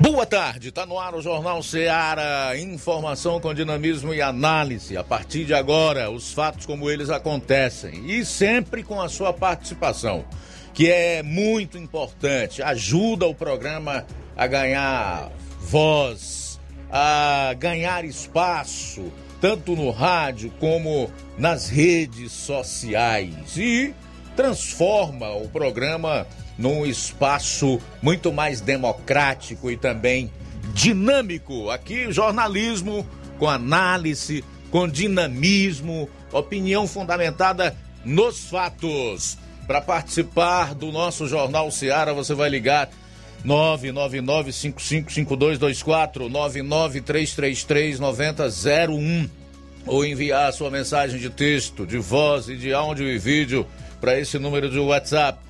Boa tarde, tá no ar o Jornal Seara, informação com dinamismo e análise. A partir de agora, os fatos como eles acontecem. E sempre com a sua participação, que é muito importante, ajuda o programa a ganhar voz, a ganhar espaço, tanto no rádio como nas redes sociais. E transforma o programa num espaço muito mais democrático e também dinâmico. Aqui, jornalismo com análise, com dinamismo, opinião fundamentada nos fatos. Para participar do nosso Jornal Seara, você vai ligar 999-555224, 99333-9001 ou enviar sua mensagem de texto, de voz e de áudio e vídeo para esse número de WhatsApp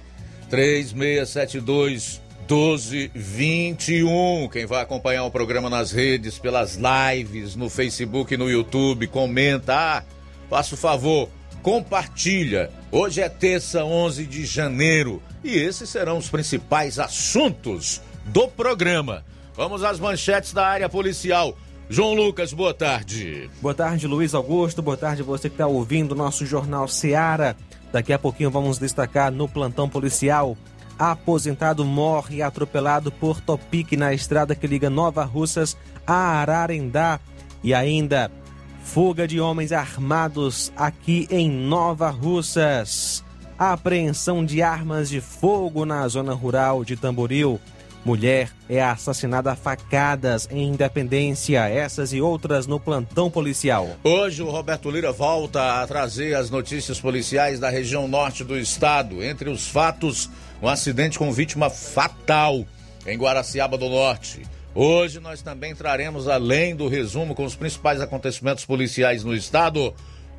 3672 1221. Quem vai acompanhar o programa nas redes, pelas lives, no Facebook e no YouTube, comenta. Ah, faça o favor, compartilha. Hoje é terça, 11 de janeiro, e esses serão os principais assuntos do programa. Vamos às manchetes da área policial. João Lucas, boa tarde. Boa tarde, Luiz Augusto. Boa tarde, você que está ouvindo o nosso Jornal Seara. Daqui a pouquinho vamos destacar no plantão policial. Aposentado morre atropelado por topique na estrada que liga Nova Russas a Ararendá. E ainda, fuga de homens armados aqui em Nova Russas. Apreensão de armas de fogo na zona rural de Tamboril. Mulher é assassinada a facadas em Independência. Essas e outras no plantão policial. Hoje o Roberto Lira volta a trazer as notícias policiais da região norte do estado. Entre os fatos, um acidente com vítima fatal em Guaraciaba do Norte. Hoje nós também traremos, além do resumo com os principais acontecimentos policiais no estado,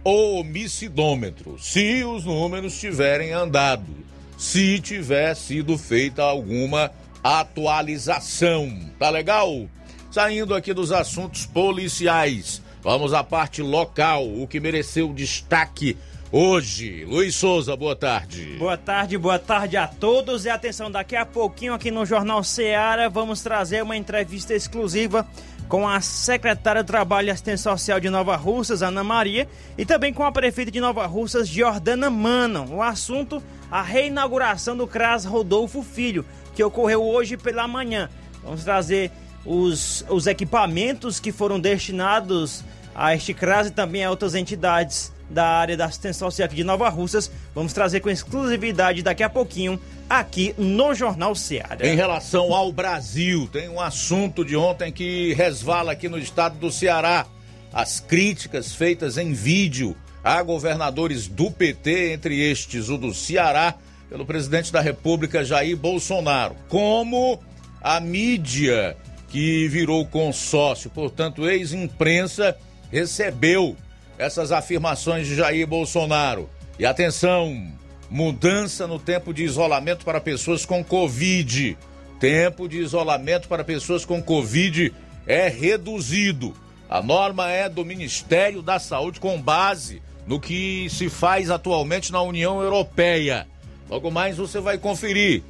o homicidômetro. Se os números tiverem andado, se tiver sido feita alguma atualização. Tá legal? Saindo aqui dos assuntos policiais, vamos à parte local, o que mereceu destaque hoje. Luiz Souza, boa tarde. Boa tarde, boa tarde a todos. E atenção, daqui a pouquinho aqui no Jornal Ceará vamos trazer uma entrevista exclusiva com a secretária do Trabalho e Assistência Social de Nova Russas, Ana Maria, e também com a prefeita de Nova Russas, Jordana Manon. O assunto, a reinauguração do CRAS Rodolfo Filho, que ocorreu hoje pela manhã. Vamos trazer os, os equipamentos que foram destinados a este CRAS e também a outras entidades da área da assistência social aqui de Nova Russas. Vamos trazer com exclusividade daqui a pouquinho aqui no Jornal Seara. Em relação ao Brasil, tem um assunto de ontem que resvala aqui no estado do Ceará. As críticas feitas em vídeo a governadores do PT, entre estes o do Ceará, pelo presidente da República Jair Bolsonaro. Como a mídia que virou consórcio, portanto, ex-imprensa, recebeu essas afirmações de Jair Bolsonaro. E atenção, mudança no tempo de isolamento para pessoas com Covid. Tempo de isolamento para pessoas com Covid é reduzido. A norma é do Ministério da Saúde com base no que se faz atualmente na União Europeia. Logo mais você vai conferir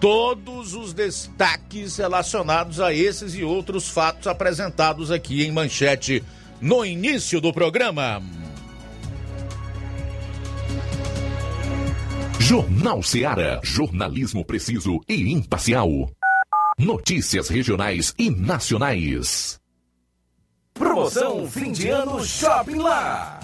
todos os destaques relacionados a esses e outros fatos apresentados aqui em manchete no início do programa. Jornal Ceará, jornalismo preciso e imparcial. Notícias regionais e nacionais. Promoção fim de ano Shopping Lá.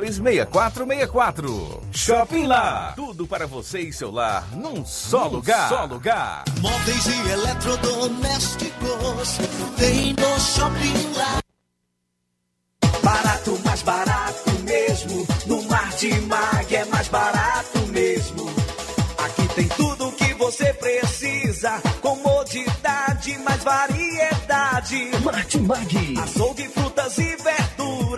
326464. Shopping Lá. Tudo para você e seu lar num só num lugar. Só lugar. Móveis e eletrodomésticos tem no Shopping Lá. Barato, mais barato mesmo. No Martimag é mais barato mesmo. Aqui tem tudo o que você precisa. Comodidade, mais variedade. Martimag. Açougue, frutas e verduras.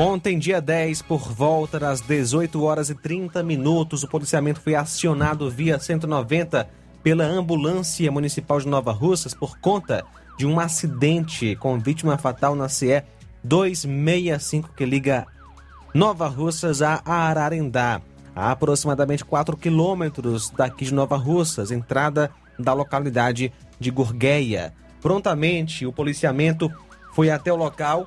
Ontem, dia 10, por volta das 18 horas e 30 minutos, o policiamento foi acionado via 190 pela ambulância municipal de Nova Russas por conta de um acidente com vítima fatal na CE 265 que liga Nova Russas a Ararendá, a aproximadamente 4 quilômetros daqui de Nova Russas, entrada da localidade de Gurgueia. Prontamente, o policiamento foi até o local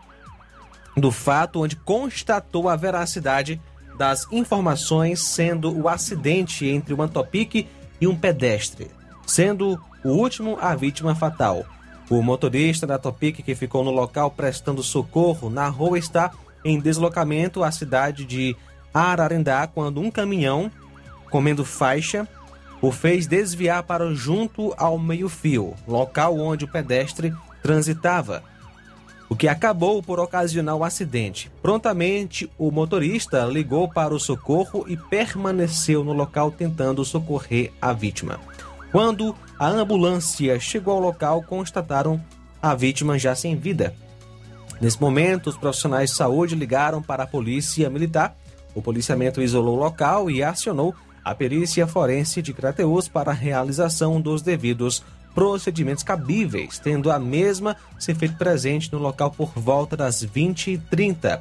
do fato, onde constatou a veracidade das informações, sendo o acidente entre uma Topic e um pedestre, sendo o último a vítima fatal. O motorista da Topic que ficou no local prestando socorro na rua está em deslocamento à cidade de Ararendá quando um caminhão comendo faixa o fez desviar para junto ao meio-fio, local onde o pedestre transitava, o que acabou por ocasionar o acidente. Prontamente, o motorista ligou para o socorro e permaneceu no local tentando socorrer a vítima. Quando a ambulância chegou ao local, constataram a vítima já sem vida. Nesse momento, os profissionais de saúde ligaram para a polícia militar. O policiamento isolou o local e acionou a perícia forense de Crateus para a realização dos devidos procedimentos cabíveis, tendo a mesma se feito presente no local por volta das 20h30.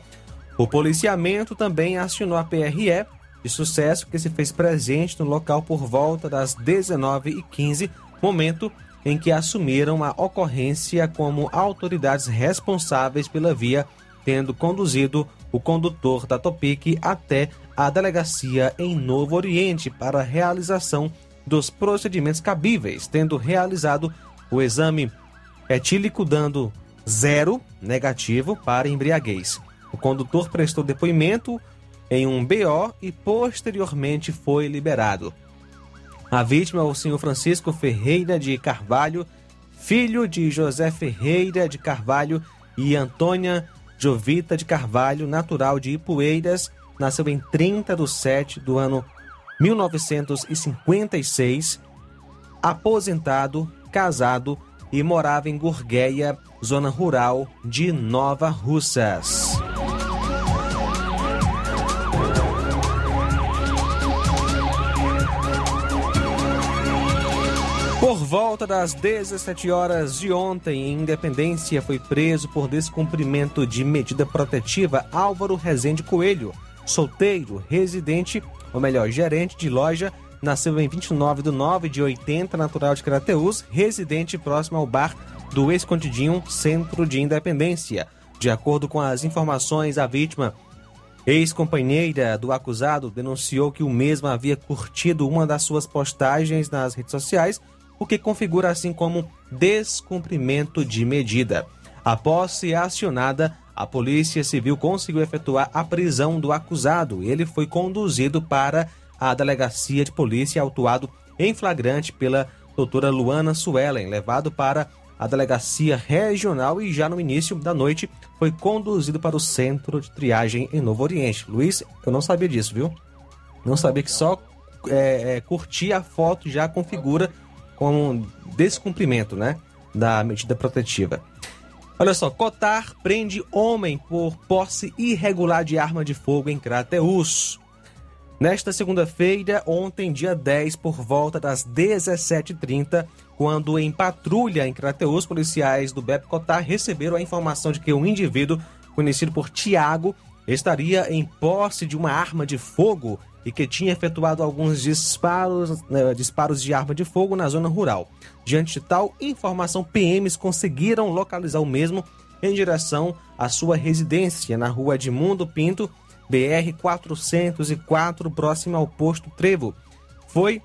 O policiamento também acionou a PRE de sucesso que se fez presente no local por volta das 19h15, momento em que assumiram a ocorrência como autoridades responsáveis pela via, tendo conduzido o condutor da Topic até a delegacia em Novo Oriente para realização dos procedimentos cabíveis, tendo realizado o exame etílico dando zero negativo para embriaguez. O condutor prestou depoimento em um BO e posteriormente foi liberado. A vítima é o senhor Francisco Ferreira de Carvalho, filho de José Ferreira de Carvalho e Antônia Jovita de Carvalho, natural de Ipueiras, nasceu em 30 de 7 do ano 1956, aposentado, casado e morava em Gurgueia, zona rural de Nova Russas. Por volta das 17 horas de ontem, em Independência, foi preso por descumprimento de medida protetiva Álvaro Rezende Coelho, solteiro, residente, ou melhor, gerente de loja, nasceu em 29 de 9 de 80, natural de Crateús, residente próximo ao bar do Escondidinho, centro de Independência. De acordo com as informações, a vítima, ex-companheira do acusado, denunciou que o mesmo havia curtido uma das suas postagens nas redes sociais o que configura assim como descumprimento de medida. Após ser acionada, a Polícia Civil conseguiu efetuar a prisão do acusado. Ele foi conduzido para a delegacia de polícia autuado em flagrante pela doutora Luana Suelen, levado para a delegacia regional e já no início da noite foi conduzido para o centro de triagem em Novo Oriente. Luiz, eu não sabia disso, viu? Não sabia que só é, é, curtir a foto já configura com descumprimento né, da medida protetiva. Olha só, Cotar prende homem por posse irregular de arma de fogo em Crateus. Nesta segunda-feira, ontem, dia 10, por volta das 17h30, quando em patrulha em Crateus, policiais do BEP Cotar receberam a informação de que um indivíduo, conhecido por Tiago, estaria em posse de uma arma de fogo e que tinha efetuado alguns disparos, né, disparos de arma de fogo na zona rural. Diante de tal informação, PMs conseguiram localizar o mesmo em direção à sua residência na rua Edmundo Pinto, BR 404, próximo ao posto Trevo. Foi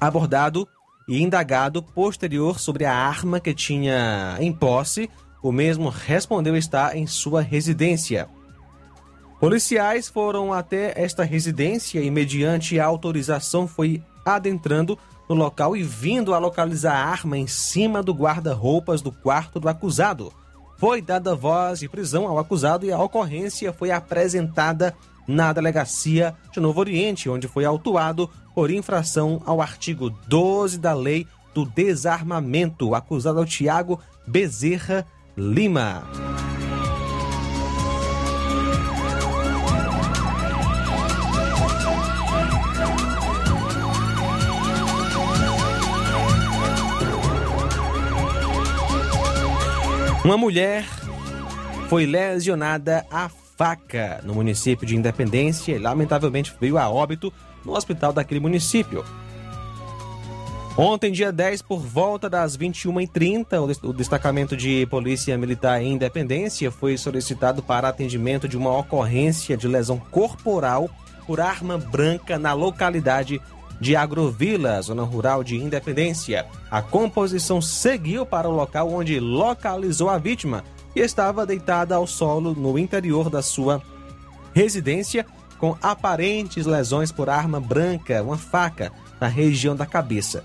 abordado e indagado posterior sobre a arma que tinha em posse. O mesmo respondeu estar em sua residência. Policiais foram até esta residência e, mediante autorização, foi adentrando no local e vindo a localizar a arma em cima do guarda-roupas do quarto do acusado. Foi dada voz de prisão ao acusado e a ocorrência foi apresentada na delegacia de Novo Oriente, onde foi autuado por infração ao artigo 12 da Lei do Desarmamento, acusado ao Tiago Bezerra Lima. Uma mulher foi lesionada a faca no município de Independência e lamentavelmente veio a óbito no hospital daquele município. Ontem, dia 10, por volta das 21h30, o destacamento de Polícia Militar em Independência foi solicitado para atendimento de uma ocorrência de lesão corporal por arma branca na localidade de Agrovila, zona rural de Independência. A composição seguiu para o local onde localizou a vítima e estava deitada ao solo no interior da sua residência com aparentes lesões por arma branca, uma faca. na região da cabeça.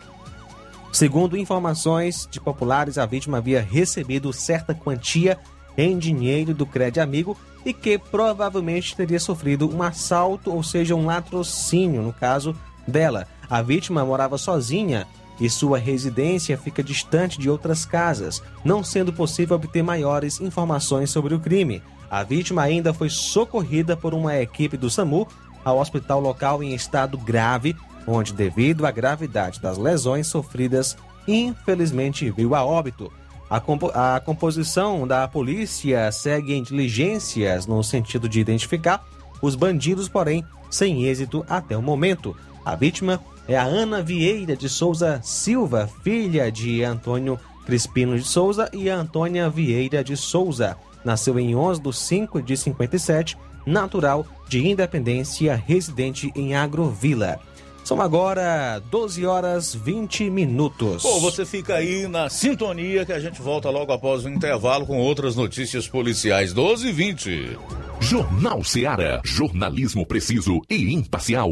Segundo informações de populares, a vítima havia recebido certa quantia em dinheiro do crédito amigo e que provavelmente teria sofrido um assalto, ou seja, um latrocínio, no caso dela. A vítima morava sozinha e sua residência fica distante de outras casas, não sendo possível obter maiores informações sobre o crime. A vítima ainda foi socorrida por uma equipe do SAMU ao hospital local em estado grave, onde, devido à gravidade das lesões sofridas, infelizmente veio a óbito. A, compo a composição da polícia segue em diligências no sentido de identificar os bandidos, porém sem êxito até o momento. A vítima é a Ana Vieira de Souza Silva, filha de Antônio Crispino de Souza e Antônia Vieira de Souza. Nasceu em 11 de 5 de 57, natural de Independência, residente em Agrovila. São agora 12 horas 20 minutos. Bom, você fica aí na sintonia que a gente volta logo após o intervalo com outras notícias policiais. 12 e 20. Jornal Seara. Jornalismo preciso e imparcial.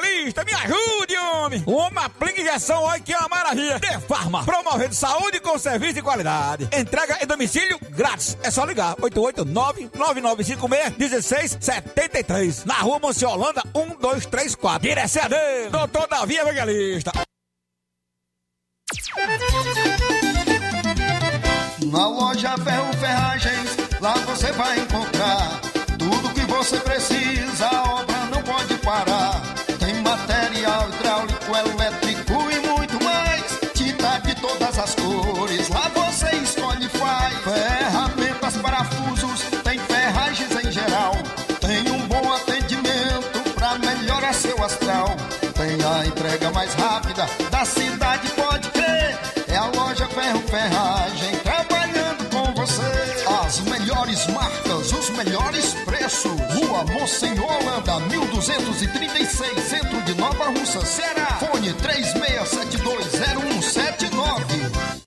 me ajude! de homem. Uma aplica injeção, olha que é uma maravilha. De Farma, promovendo saúde com serviço de qualidade. Entrega em domicílio grátis. É só ligar. 889-9956-1673. Na rua Monsiolanda, 1234. Direção dele, doutor Davi Evangelista. Na loja Ferro Ferragens, lá você vai encontrar tudo que você precisa, preços. Rua Monsenhor Holanda, 1236, centro de Nova Russa, Ceará. Fone 36720179.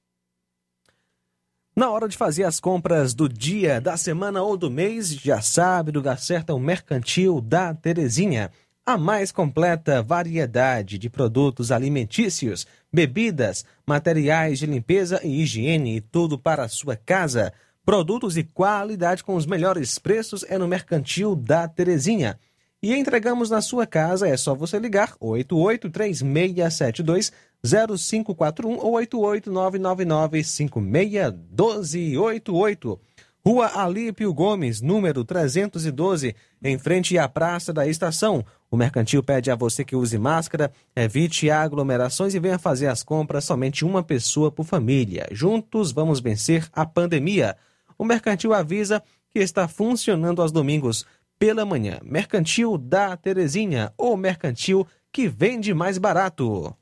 Na hora de fazer as compras do dia, da semana ou do mês, já sabe, do é o Mercantil da Terezinha. A mais completa variedade de produtos alimentícios, bebidas, materiais de limpeza e higiene tudo para a sua casa. Produtos e qualidade com os melhores preços é no Mercantil da Terezinha. E entregamos na sua casa, é só você ligar 883672 0541 ou 88999561288. Rua Alípio Gomes, número 312, em frente à Praça da Estação. O mercantil pede a você que use máscara, evite aglomerações e venha fazer as compras somente uma pessoa por família. Juntos vamos vencer a pandemia. O mercantil avisa que está funcionando aos domingos pela manhã. Mercantil da Terezinha, ou mercantil que vende mais barato.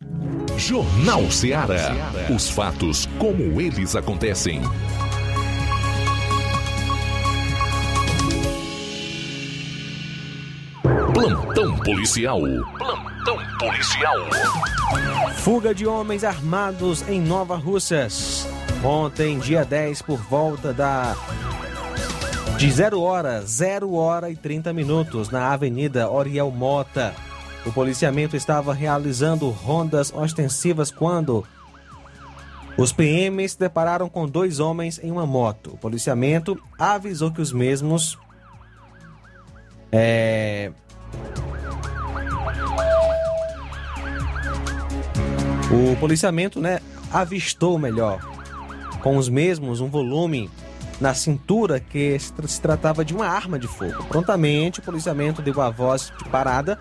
Jornal Ceará. Os fatos como eles acontecem. Plantão policial. Plantão policial. Fuga de homens armados em Nova Russas. Ontem, dia 10, por volta da de 0 hora, 0 hora e 30 minutos, na Avenida Oriel Mota. O policiamento estava realizando rondas ostensivas quando os PMs se depararam com dois homens em uma moto. O policiamento avisou que os mesmos é, O policiamento, né, avistou melhor, com os mesmos um volume na cintura que se tra- se tratava de uma arma de fogo. Prontamente, o policiamento deu a voz de parada,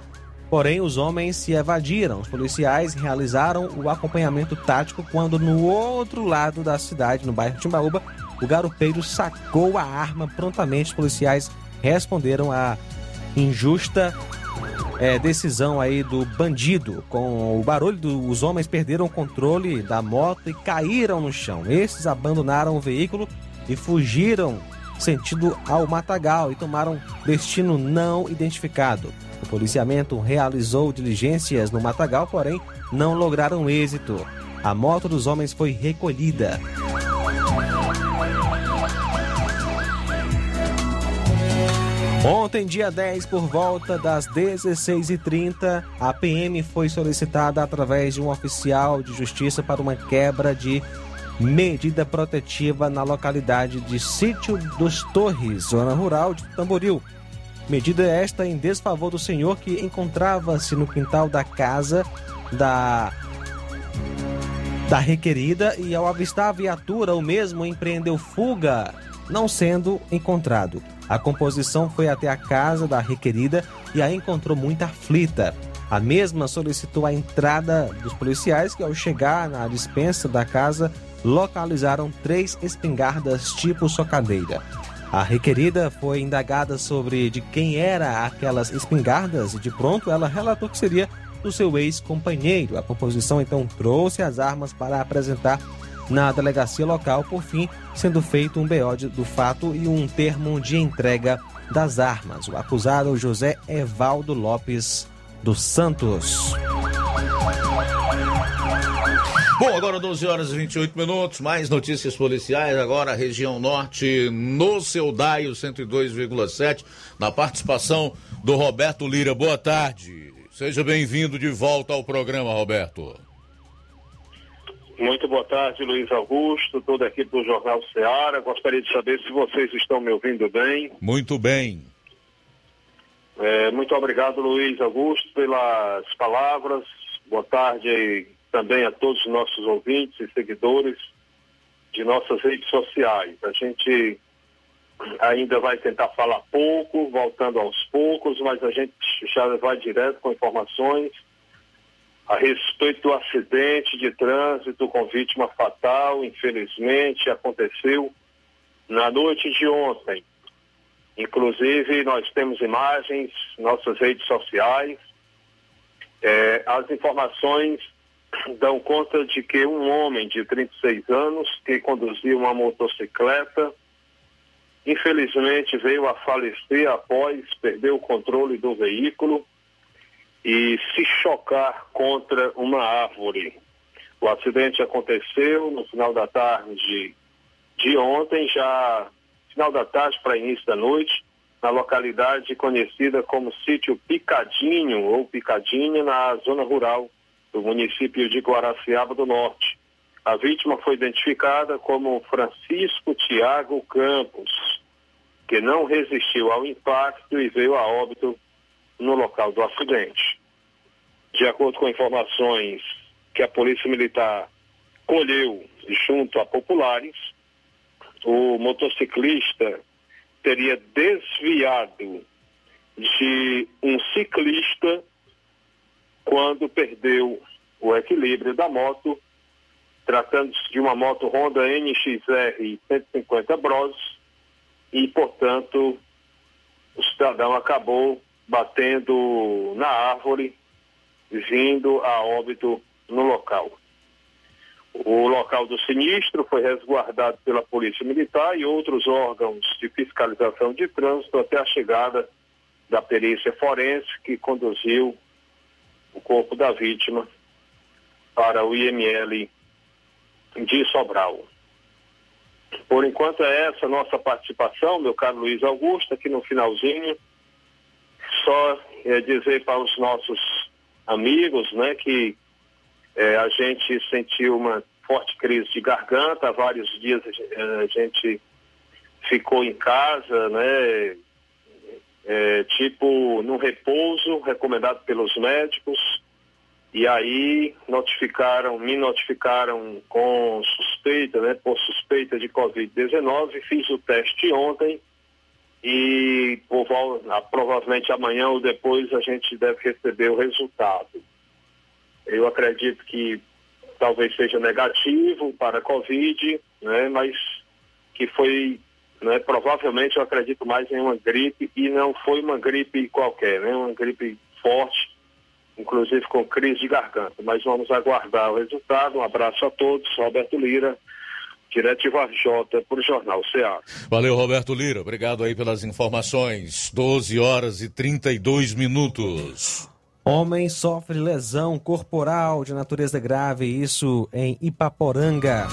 porém os homens se evadiram. Os policiais realizaram o acompanhamento tático quando no outro lado da cidade, no bairro Timbaúba, o garupeiro sacou a arma. Prontamente, os policiais responderam à injusta é, decisão aí do bandido. Com o barulho, do- os homens perderam o controle da moto e caíram no chão. Esses abandonaram o veículo e fugiram sentido ao matagal e tomaram destino não identificado. O policiamento realizou diligências no matagal, porém não lograram êxito. A moto dos homens foi recolhida. Ontem, dia 10, por volta das 16h30, a PM foi solicitada através de um oficial de justiça para uma quebra de medida protetiva na localidade de Sítio dos Torres, zona rural de Tamboril. Medida esta em desfavor do senhor que encontrava-se no quintal da casa da da requerida e ao avistar a viatura, o mesmo empreendeu fuga, não sendo encontrado. A composição foi até a casa da requerida e a encontrou muito aflita. A mesma solicitou a entrada dos policiais que, ao chegar na dispensa da casa, localizaram três espingardas tipo socadeira. A requerida foi indagada sobre de quem era aquelas espingardas e de pronto ela relatou que seria do seu ex-companheiro. A composição então trouxe as armas para apresentar na delegacia local, por fim, sendo feito um BO do fato e um termo de entrega das armas. O acusado José Evaldo Lopes dos Santos. Bom, agora 12 horas e 28 minutos, mais notícias policiais, agora região norte, no seu DAIO 102,7, na participação do Roberto Lira. Boa tarde, Seja bem-vindo de volta ao programa, Roberto. Muito boa tarde, Luiz Augusto, toda a equipe do Jornal Ceará. Gostaria de saber se vocês estão me ouvindo bem. Muito bem. É, muito obrigado, Luiz Augusto, pelas palavras. Boa tarde também a todos os nossos ouvintes e seguidores de nossas redes sociais. A gente ainda vai tentar falar pouco, voltando aos poucos, mas a gente já vai direto com informações a respeito do acidente de trânsito com vítima fatal, infelizmente aconteceu na noite de ontem. Inclusive, nós temos imagens, nossas redes sociais. É, as informações dão conta de que um homem de 36 anos que conduzia uma motocicleta infelizmente veio a falecer após perder o controle do veículo e se chocar contra uma árvore. O acidente aconteceu no final da tarde de ontem, já final da tarde para início da noite, na localidade conhecida como sítio Picadinho ou Picadinha, na zona rural do município de Guaraciaba do Norte. A vítima foi identificada como Francisco Tiago Campos, que não resistiu ao impacto e veio a óbito no local do acidente. De acordo com informações que a Polícia Militar colheu junto a populares, o motociclista teria desviado de um ciclista quando perdeu o equilíbrio da moto, tratando-se de uma moto Honda NXR 150 Bros, e, portanto, o cidadão acabou batendo na árvore, vindo a óbito no local. O local do sinistro foi resguardado pela Polícia Militar e outros órgãos de fiscalização de trânsito até a chegada da perícia forense que conduziu o corpo da vítima para o IML de Sobral. Por enquanto é essa nossa participação, meu caro Luiz Augusto, aqui no finalzinho. Só é, dizer para os nossos amigos, né, que é, a gente sentiu uma forte crise de garganta, há vários dias a gente ficou em casa, né, é, tipo no repouso, recomendado pelos médicos, e aí notificaram, me notificaram com suspeita, né, por suspeita de Covid-19, fiz o teste ontem e por, provavelmente amanhã ou depois a gente deve receber o resultado. Eu acredito que talvez seja negativo para a Covid, né, mas que foi, né, provavelmente eu acredito mais em uma gripe e não foi uma gripe qualquer, né, uma gripe forte inclusive com crise de garganta. Mas vamos aguardar o resultado. Um abraço a todos. Roberto Lira, direto de Varjota, para o Jornal Ceará. Valeu, Roberto Lira. Obrigado aí pelas informações. 12 horas e 32 minutos. Homem sofre lesão corporal de natureza grave, isso em Ipaporanga.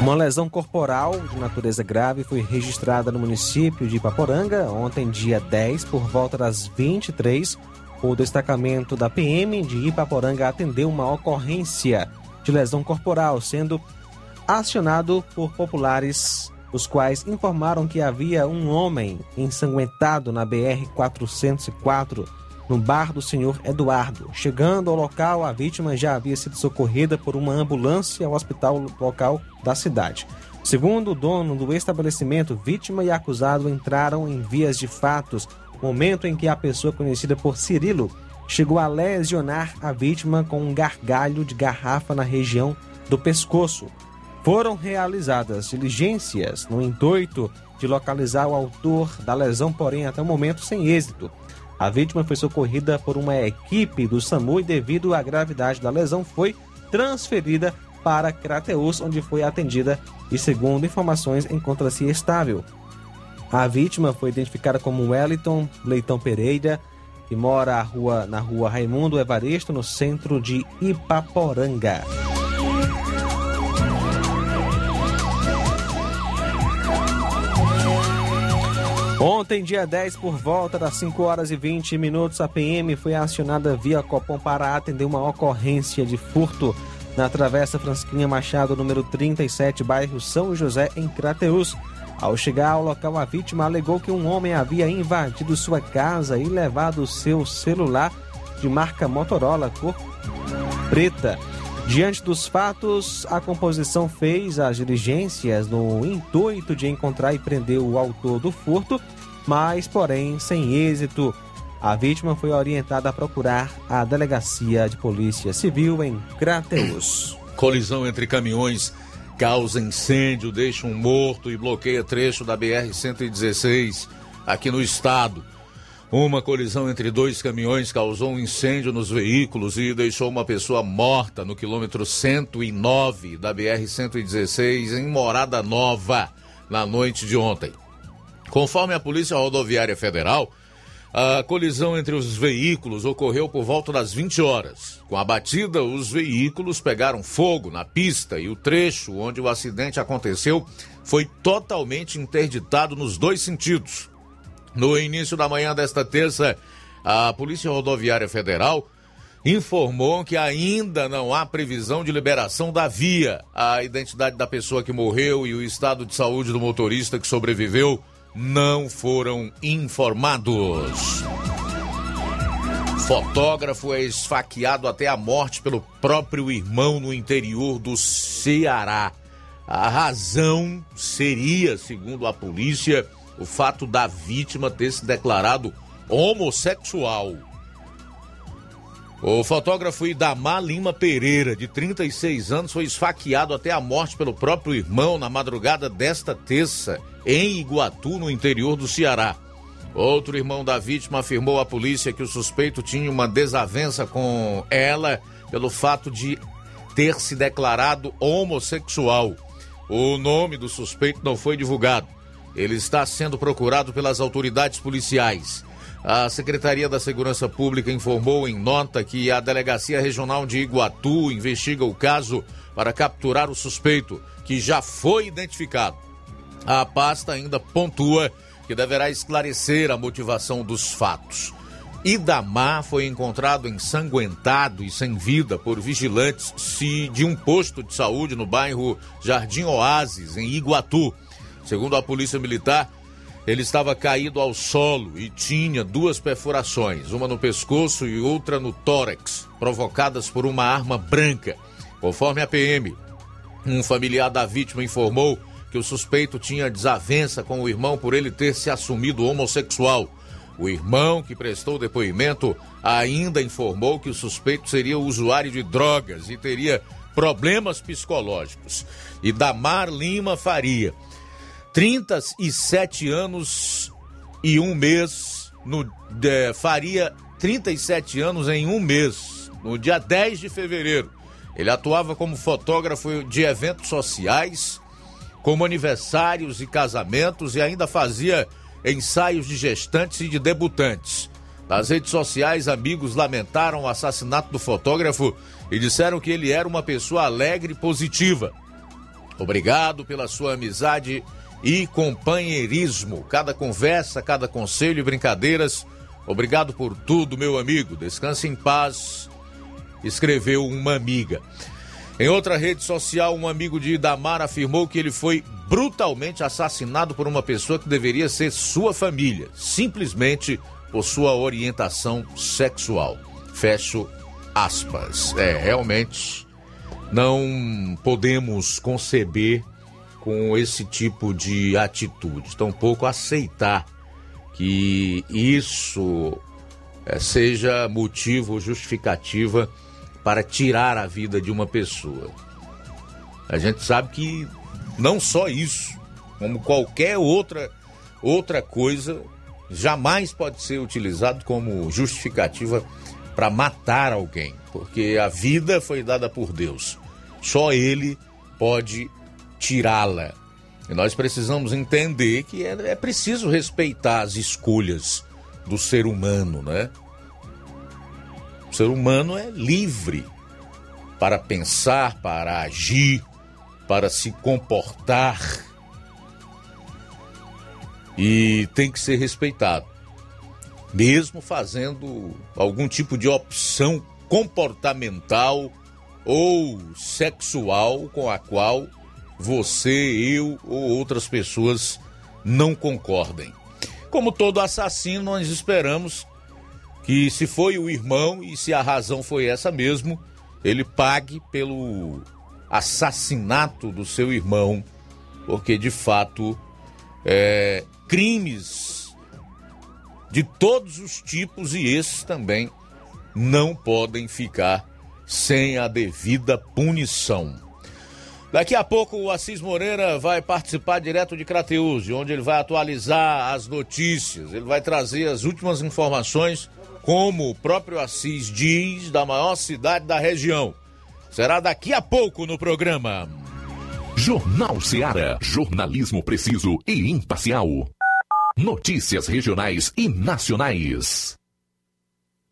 Uma lesão corporal de natureza grave foi registrada no município de Ipaporanga ontem, dia 10, por volta das 23. O destacamento da PM de Ipaporanga atendeu uma ocorrência de lesão corporal, sendo acionado por populares, os quais informaram que havia um homem ensanguentado na BR-404 no bar do senhor Eduardo. Chegando ao local, a vítima já havia sido socorrida por uma ambulância ao hospital local da cidade. Segundo o dono do estabelecimento, vítima e acusado entraram em vias de fatos, momento em que a pessoa conhecida por Cirilo chegou a lesionar a vítima com um gargalho de garrafa na região do pescoço. Foram realizadas diligências no intuito de localizar o autor da lesão, porém até o momento sem êxito. A vítima foi socorrida por uma equipe do SAMU e, devido à gravidade da lesão, foi transferida para Crateus, onde foi atendida e, segundo informações, encontra-se estável. A vítima foi identificada como Wellington Leitão Pereira, que mora rua, na rua Raimundo Evaristo, no centro de Ipaporanga. Ontem, dia 10, por volta das 5 horas e 20 minutos, a PM foi acionada via Copom para atender uma ocorrência de furto na Travessa Francisquinha Machado, número 37, bairro São José, em Crateus. Ao chegar ao local, a vítima alegou que um homem havia invadido sua casa e levado seu celular de marca Motorola cor preta. Diante dos fatos, a composição fez as diligências no intuito de encontrar e prender o autor do furto, mas, porém, sem êxito. A vítima foi orientada a procurar a delegacia de polícia civil em Crateus. Colisão entre caminhões causa incêndio, deixa um morto e bloqueia trecho da BR-116 aqui no estado. Uma colisão entre dois caminhões causou um incêndio nos veículos e deixou uma pessoa morta no quilômetro 109 da BR-116 em Morada Nova na noite de ontem. Conforme a Polícia Rodoviária Federal, a colisão entre os veículos ocorreu por volta das 20 horas. Com a batida, os veículos pegaram fogo na pista e o trecho onde o acidente aconteceu foi totalmente interditado nos dois sentidos. No início da manhã desta terça, a Polícia Rodoviária Federal informou que ainda não há previsão de liberação da via. A identidade da pessoa que morreu e o estado de saúde do motorista que sobreviveu não foram informados. Fotógrafo é esfaqueado até a morte pelo próprio irmão no interior do Ceará. A razão seria, segundo a polícia, o fato da vítima ter se declarado homossexual. O fotógrafo Idamar Lima Pereira, de 36 anos, foi esfaqueado até a morte pelo próprio irmão na madrugada desta terça, em Iguatu, no interior do Ceará. Outro irmão da vítima afirmou à polícia que o suspeito tinha uma desavença com ela pelo fato de ter se declarado homossexual. O nome do suspeito não foi divulgado. Ele está sendo procurado pelas autoridades policiais. A Secretaria da Segurança Pública informou em nota que a Delegacia Regional de Iguatu investiga o caso para capturar o suspeito, que já foi identificado. A pasta ainda pontua que deverá esclarecer a motivação dos fatos. Idamar foi encontrado ensanguentado e sem vida por vigilantes de um posto de saúde no bairro Jardim Oásis, em Iguatu. Segundo a Polícia Militar, ele estava caído ao solo e tinha duas perfurações, uma no pescoço e outra no tórax, provocadas por uma arma branca. Conforme a PM, um familiar da vítima informou que o suspeito tinha desavença com o irmão por ele ter se assumido homossexual. O irmão, que prestou depoimento, ainda informou que o suspeito seria usuário de drogas e teria problemas psicológicos. E Damar Lima Faria 37 anos e um mês, no, é, faria 37 anos em um mês, no dia 10 de fevereiro. Ele atuava como fotógrafo de eventos sociais, como aniversários e casamentos e ainda fazia ensaios de gestantes e de debutantes. Nas redes sociais, amigos lamentaram o assassinato do fotógrafo e disseram que ele era uma pessoa alegre e positiva. Obrigado pela sua amizade e companheirismo. Cada conversa, cada conselho e brincadeiras. Obrigado por tudo, meu amigo. Descanse em paz. Escreveu uma amiga. Em outra rede social, um amigo de Idamar afirmou que ele foi brutalmente assassinado por uma pessoa que deveria ser sua família, simplesmente por sua orientação sexual. Fecho aspas. É, realmente não podemos conceber com esse tipo de atitude, tampouco aceitar que isso é, seja motivo, justificativa para tirar a vida de uma pessoa. A gente sabe que não só isso, como qualquer outra outra coisa, jamais pode ser utilizado como justificativa para matar alguém, porque a vida foi dada por Deus. Só ele pode tirá-la. E nós precisamos entender que é, é preciso respeitar as escolhas do ser humano, né? O ser humano é livre para pensar, para agir, para se comportar. e tem que ser respeitado, mesmo fazendo algum tipo de opção comportamental ou sexual com a qual você, eu ou outras pessoas não concordem. Como todo assassino, nós esperamos que, se foi o irmão e se a razão foi essa mesmo, ele pague pelo assassinato do seu irmão, porque de fato é, crimes de todos os tipos e esses também não podem ficar sem a devida punição. Daqui a pouco o Assis Moreira vai participar direto de Crateus, onde ele vai atualizar as notícias, ele vai trazer as últimas informações, como o próprio Assis diz, da maior cidade da região. Será daqui a pouco no programa. Jornal Seara. Jornalismo preciso e imparcial. Notícias regionais e nacionais.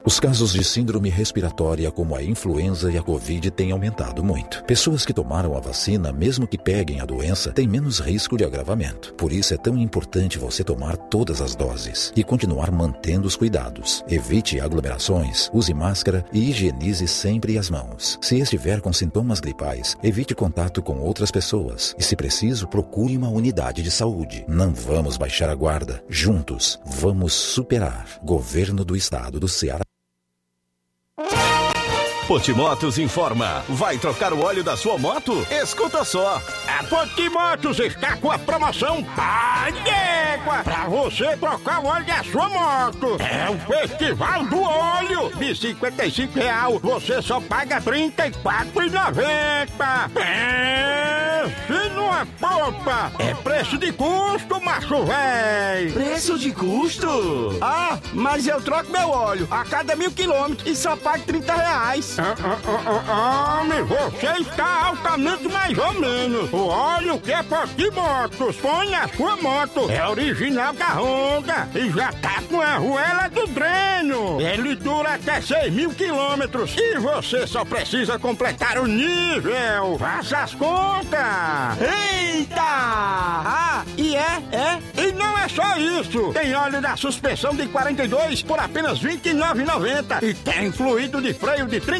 Os casos de síndrome respiratória, como a influenza e a Covid, têm aumentado muito. Pessoas que tomaram a vacina, mesmo que peguem a doença, têm menos risco de agravamento. Por isso é tão importante você tomar todas as doses e continuar mantendo os cuidados. Evite aglomerações, use máscara e higienize sempre as mãos. Se estiver com sintomas gripais, evite contato com outras pessoas e, se preciso, procure uma unidade de saúde. Não vamos baixar a guarda. Juntos, vamos superar. Governo do Estado do Ceará. Potimotos informa. Vai trocar o óleo da sua moto? Escuta só. A Potimotos está com a promoção Padégua para você trocar o óleo da sua moto. É o Festival do Óleo. De 55 real, você só paga R$ 34,90. Pense numa popa. É preço de custo, macho véi. Preço de custo? Ah, mas eu troco meu óleo a cada mil quilômetros e só pago 30 reais. Ah, ah, ah, ah, Homem, você está altamente mais ou menos. O óleo que é Potimotos põe na sua moto. É original da Honda e já tá com a arruela do dreno. Ele dura até 6 mil quilômetros e você só precisa completar o nível. Faça as contas. Eita! Ah, e é, é. E não é só isso. Tem óleo da suspensão de 42 por apenas R$ 29,90 e tem fluido de freio de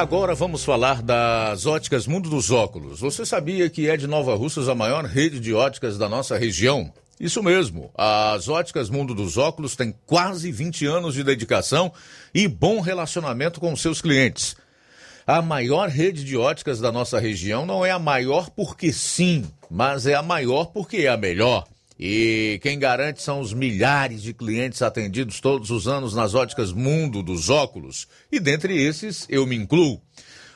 Agora vamos falar das óticas Mundo dos Óculos. Você sabia que é de Nova Russas a maior rede de óticas da nossa região? Isso mesmo, as óticas Mundo dos Óculos têm quase 20 anos de dedicação e bom relacionamento com seus clientes. A maior rede de óticas da nossa região não é a maior porque sim, mas é a maior porque é a melhor. E quem garante são os milhares de clientes atendidos todos os anos nas óticas Mundo dos Óculos. E dentre esses, eu me incluo.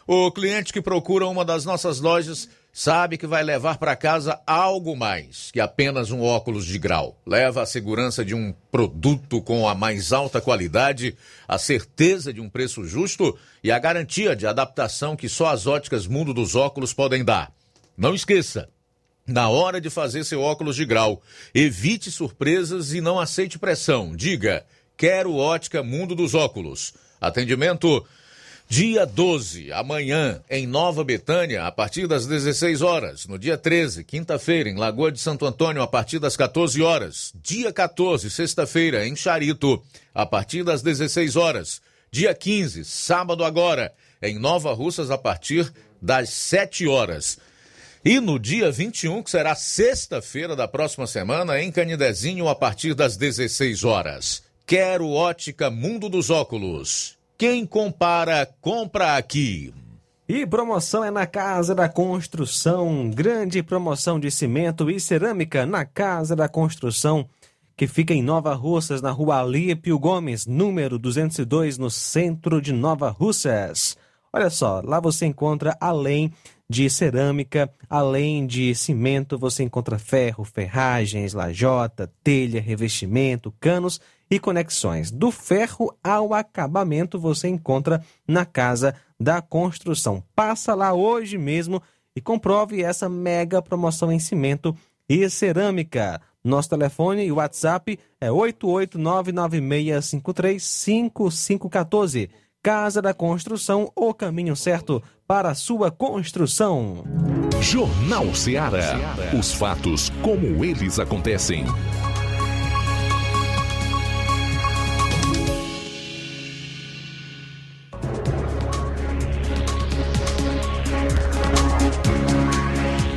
O cliente que procura uma das nossas lojas sabe que vai levar para casa algo mais que apenas um óculos de grau. Leva a segurança de um produto com a mais alta qualidade, a certeza de um preço justo e a garantia de adaptação que só as óticas Mundo dos Óculos podem dar. Não esqueça, na hora de fazer seu óculos de grau, evite surpresas e não aceite pressão. Diga: Quero ótica Mundo dos Óculos. Atendimento dia 12, amanhã, em Nova Betânia, a partir das 16 horas. No dia 13, quinta-feira, em Lagoa de Santo Antônio, a partir das 14 horas. Dia 14, sexta-feira, em Charito, a partir das 16 horas. Dia 15, sábado agora, em Nova Russas, a partir das 7 horas. E no dia 21, que será sexta-feira da próxima semana, em Canidezinho, a partir das 16 horas. Quero ótica Mundo dos Óculos. Quem compara, compra aqui. E promoção é na Casa da Construção. Grande promoção de cimento e cerâmica na Casa da Construção, que fica em Nova Russas, na rua Alípio Gomes, número 202, no centro de Nova Russas. Olha só, lá você encontra além de cerâmica, além de cimento, você encontra ferro, ferragens, lajota, telha, revestimento, canos e conexões. Do ferro ao acabamento você encontra na Casa da Construção. Passa lá hoje mesmo e comprove essa mega promoção em cimento e cerâmica. Nosso telefone e WhatsApp é 88996535514. Casa da Construção, o caminho certo para a sua construção. Jornal Ceará. Os fatos como eles acontecem.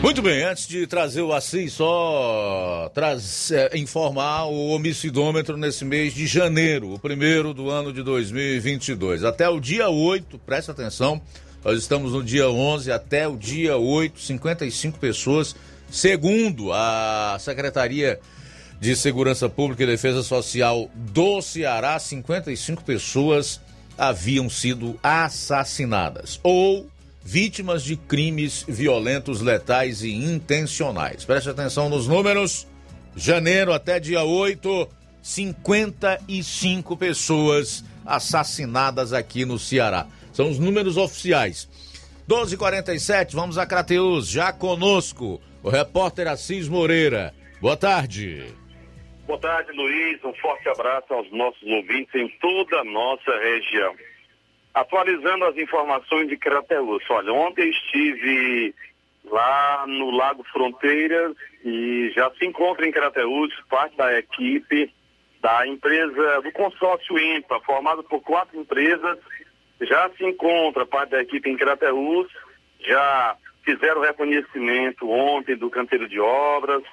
Muito bem, antes de trazer o Assis, só traz, é, informar o homicidômetro nesse mês de janeiro, o primeiro do ano de 2022. Até o dia 8, preste atenção, nós estamos no dia 11, até o dia 8, 55 pessoas, segundo a Secretaria de Segurança Pública e Defesa Social do Ceará, 55 pessoas haviam sido assassinadas ou vítimas de crimes violentos, letais e intencionais. Preste atenção nos números. Janeiro até dia 8, 55 pessoas assassinadas aqui no Ceará. São os números oficiais. 12:47, vamos a Crateus, já conosco, o repórter Assis Moreira. Boa tarde. Boa tarde, Luiz. Um forte abraço aos nossos ouvintes em toda a nossa região. Atualizando as informações de Crateus. Olha, ontem estive lá no Lago Fronteiras e já se encontra em Crateus parte da equipe da empresa, do consórcio IMPA, formado por quatro empresas, já se encontra parte da equipe em Crateus, já fizeram reconhecimento ontem do canteiro de obras,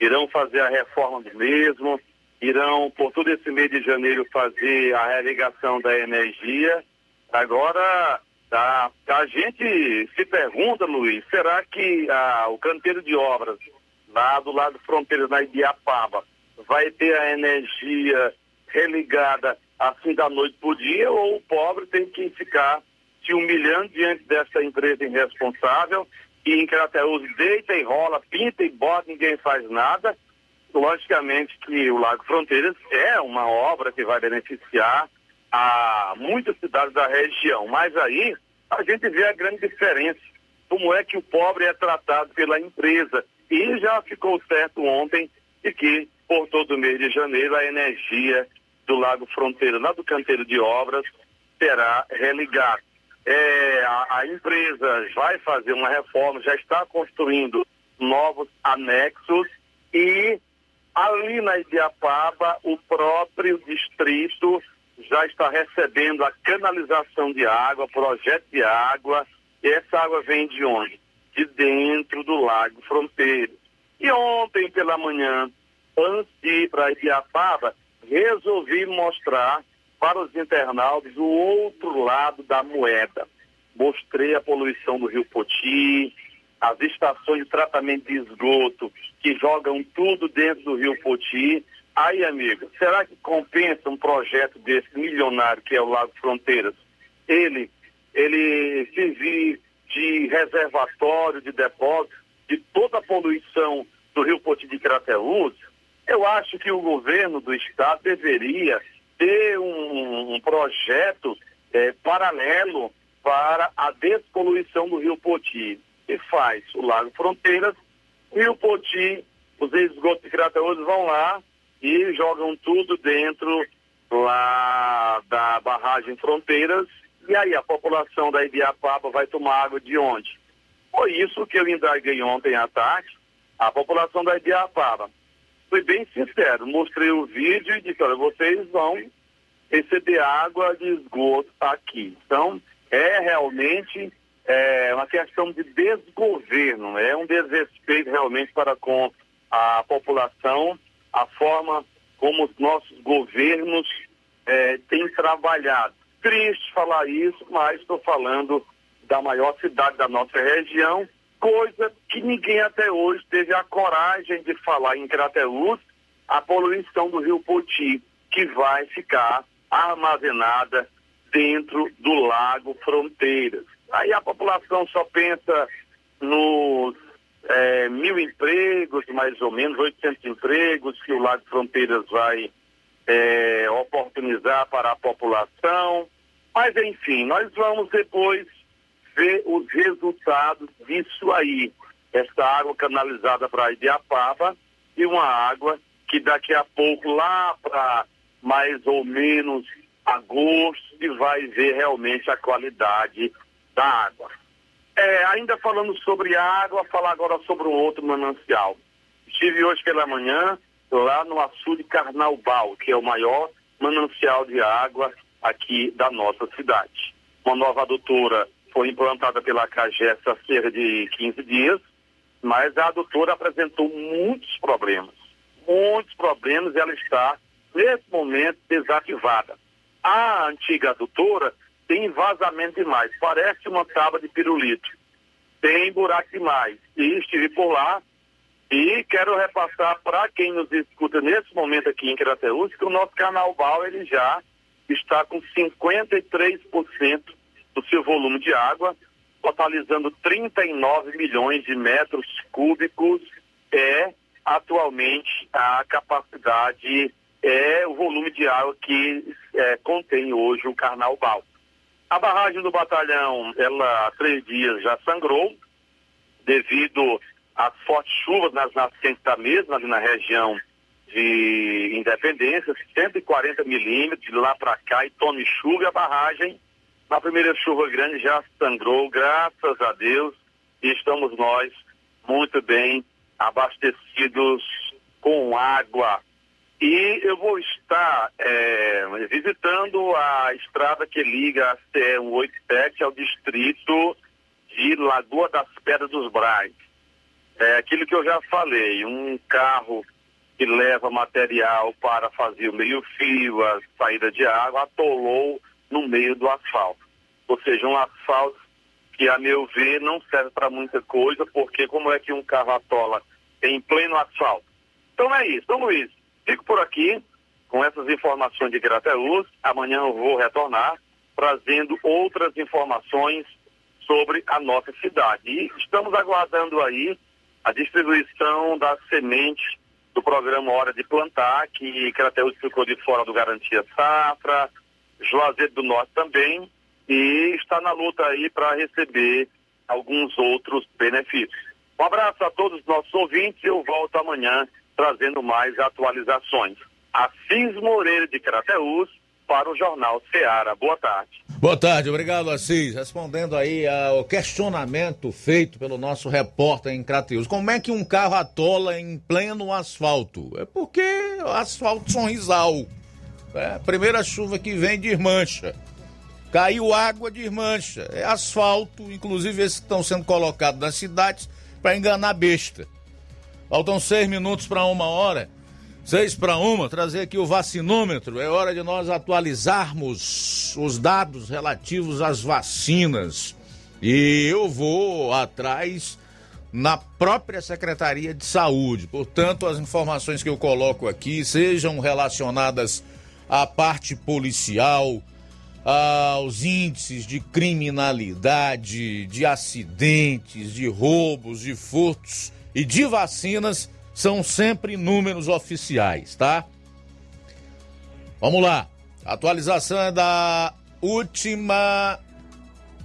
irão fazer a reforma do mesmo, irão, por todo esse mês de janeiro, fazer a religação da energia Agora, a, a gente se pergunta, Luiz, será que a, o canteiro de obras lá do lado fronteira, na Ibiapaba, vai ter a energia religada assim da noite por dia ou o pobre tem que ficar se humilhando diante dessa empresa irresponsável que em Crateus deita e rola, pinta e bota, ninguém faz nada. Logicamente que o Lago Fronteiras é uma obra que vai beneficiar a muitas cidades da região. Mas aí a gente vê a grande diferença como é que o pobre é tratado pela empresa. E já ficou certo ontem de que, por todo o mês de janeiro, a energia do Lago Fronteira, lá do canteiro de obras, será religada. É, a, a empresa vai fazer uma reforma, já está construindo novos anexos e ali na Ibiapaba, o próprio distrito já está recebendo a canalização de água, projeto de água. E essa água vem de onde? De dentro do Lago Fronteira. E ontem pela manhã, antes de ir para Ibiapaba, resolvi mostrar para os internautas o outro lado da moeda. Mostrei a poluição do Rio Poti, as estações de tratamento de esgoto que jogam tudo dentro do Rio Poti. Aí, amigo, será que compensa um projeto desse milionário que é o Lago Fronteiras? Ele, ele servir de reservatório, de depósito de toda a poluição do Rio Poti de Crateús? Eu acho que o governo do estado deveria ter um, um projeto eh, paralelo para a despoluição do Rio Poti e faz o Lago Fronteiras, e o Poti, os esgotos de Crateús vão lá e jogam tudo dentro lá da barragem Fronteiras, e aí a população da Ibiapaba vai tomar água de onde? Foi isso que eu indaguei ontem à tarde, a população da Ibiapaba. Fui bem sincero, mostrei o vídeo e disse, olha, vocês vão receber água de esgoto aqui. Então, é realmente é uma questão de desgoverno, é um desrespeito realmente para com a população, a forma como os nossos governos é, têm trabalhado. Triste falar isso, mas estou falando da maior cidade da nossa região, coisa que ninguém até hoje teve a coragem de falar em Crateús, a poluição do rio Poti, que vai ficar armazenada dentro do Lago Fronteiras. Aí a população só pensa nos é, mil empregos, mais ou menos, 800 empregos que o Lago Fronteiras vai é, oportunizar para a população. Mas, enfim, nós vamos depois ver os resultados disso aí. Essa água canalizada para Ibiapaba e uma água que daqui a pouco, lá para mais ou menos agosto, vai ver realmente a qualidade da água. É, ainda falando sobre água, falar agora sobre um outro manancial. Estive hoje pela manhã lá no açude Carnaubal, que é o maior manancial de água aqui da nossa cidade. Uma nova adutora foi implantada pela CAGES há cerca de 15 dias, mas a adutora apresentou muitos problemas. Muitos problemas e ela está, nesse momento, desativada. A antiga adutora tem vazamento demais, parece uma tábua de pirulito. Tem buraco demais. E estive por lá e quero repassar para quem nos escuta nesse momento aqui em Crateús que o nosso canal Bal ele já está com 53% do seu volume de água, totalizando 39 milhões de metros cúbicos é atualmente a capacidade, é o volume de água que é, contém hoje o Carnaubal. A barragem do batalhão, ela há três dias já sangrou, devido às fortes chuvas nas nascentes da mesma, ali na região de Independência, 140 milímetros, de lá para cá, e tome chuva, a barragem, na primeira chuva grande, já sangrou, graças a Deus, e estamos nós muito bem abastecidos com água e eu vou estar é, visitando a estrada que liga a CE 187 ao distrito de Lagoa das Pedras dos Brais. É aquilo que eu já falei, um carro que leva material para fazer o meio-fio, a saída de água, atolou no meio do asfalto. Ou seja, um asfalto que, a meu ver, não serve para muita coisa, porque como é que um carro atola em pleno asfalto? Então é isso, Então, Luiz. Fico por aqui com essas informações de Grateus. Amanhã eu vou retornar trazendo outras informações sobre a nossa cidade. E estamos aguardando aí a distribuição da semente do programa Hora de Plantar, que Crateus ficou de fora do Garantia Safra, Juazeiro do Norte também, e está na luta aí para receber alguns outros benefícios. Um abraço a todos os nossos ouvintes eu volto amanhã trazendo mais atualizações. Assis Moreira de Crateús para o Jornal Ceará. Boa tarde. Boa tarde, obrigado Assis. Respondendo aí ao questionamento feito pelo nosso repórter em Crateus. Como é que um carro atola em pleno asfalto? É porque asfalto sonrisal. É primeira chuva que vem desmancha. Caiu água desmancha. É asfalto, inclusive esses que estão sendo colocados nas cidades para enganar besta. Faltam seis minutos para uma hora. Seis para uma, trazer aqui o vacinômetro. É hora de nós atualizarmos os dados relativos às vacinas. E eu vou atrás na própria Secretaria de Saúde. Portanto, as informações que eu coloco aqui sejam relacionadas à parte policial, aos índices de criminalidade, de acidentes, de roubos, de furtos e de vacinas são sempre números oficiais, tá? Vamos lá. A atualização é da última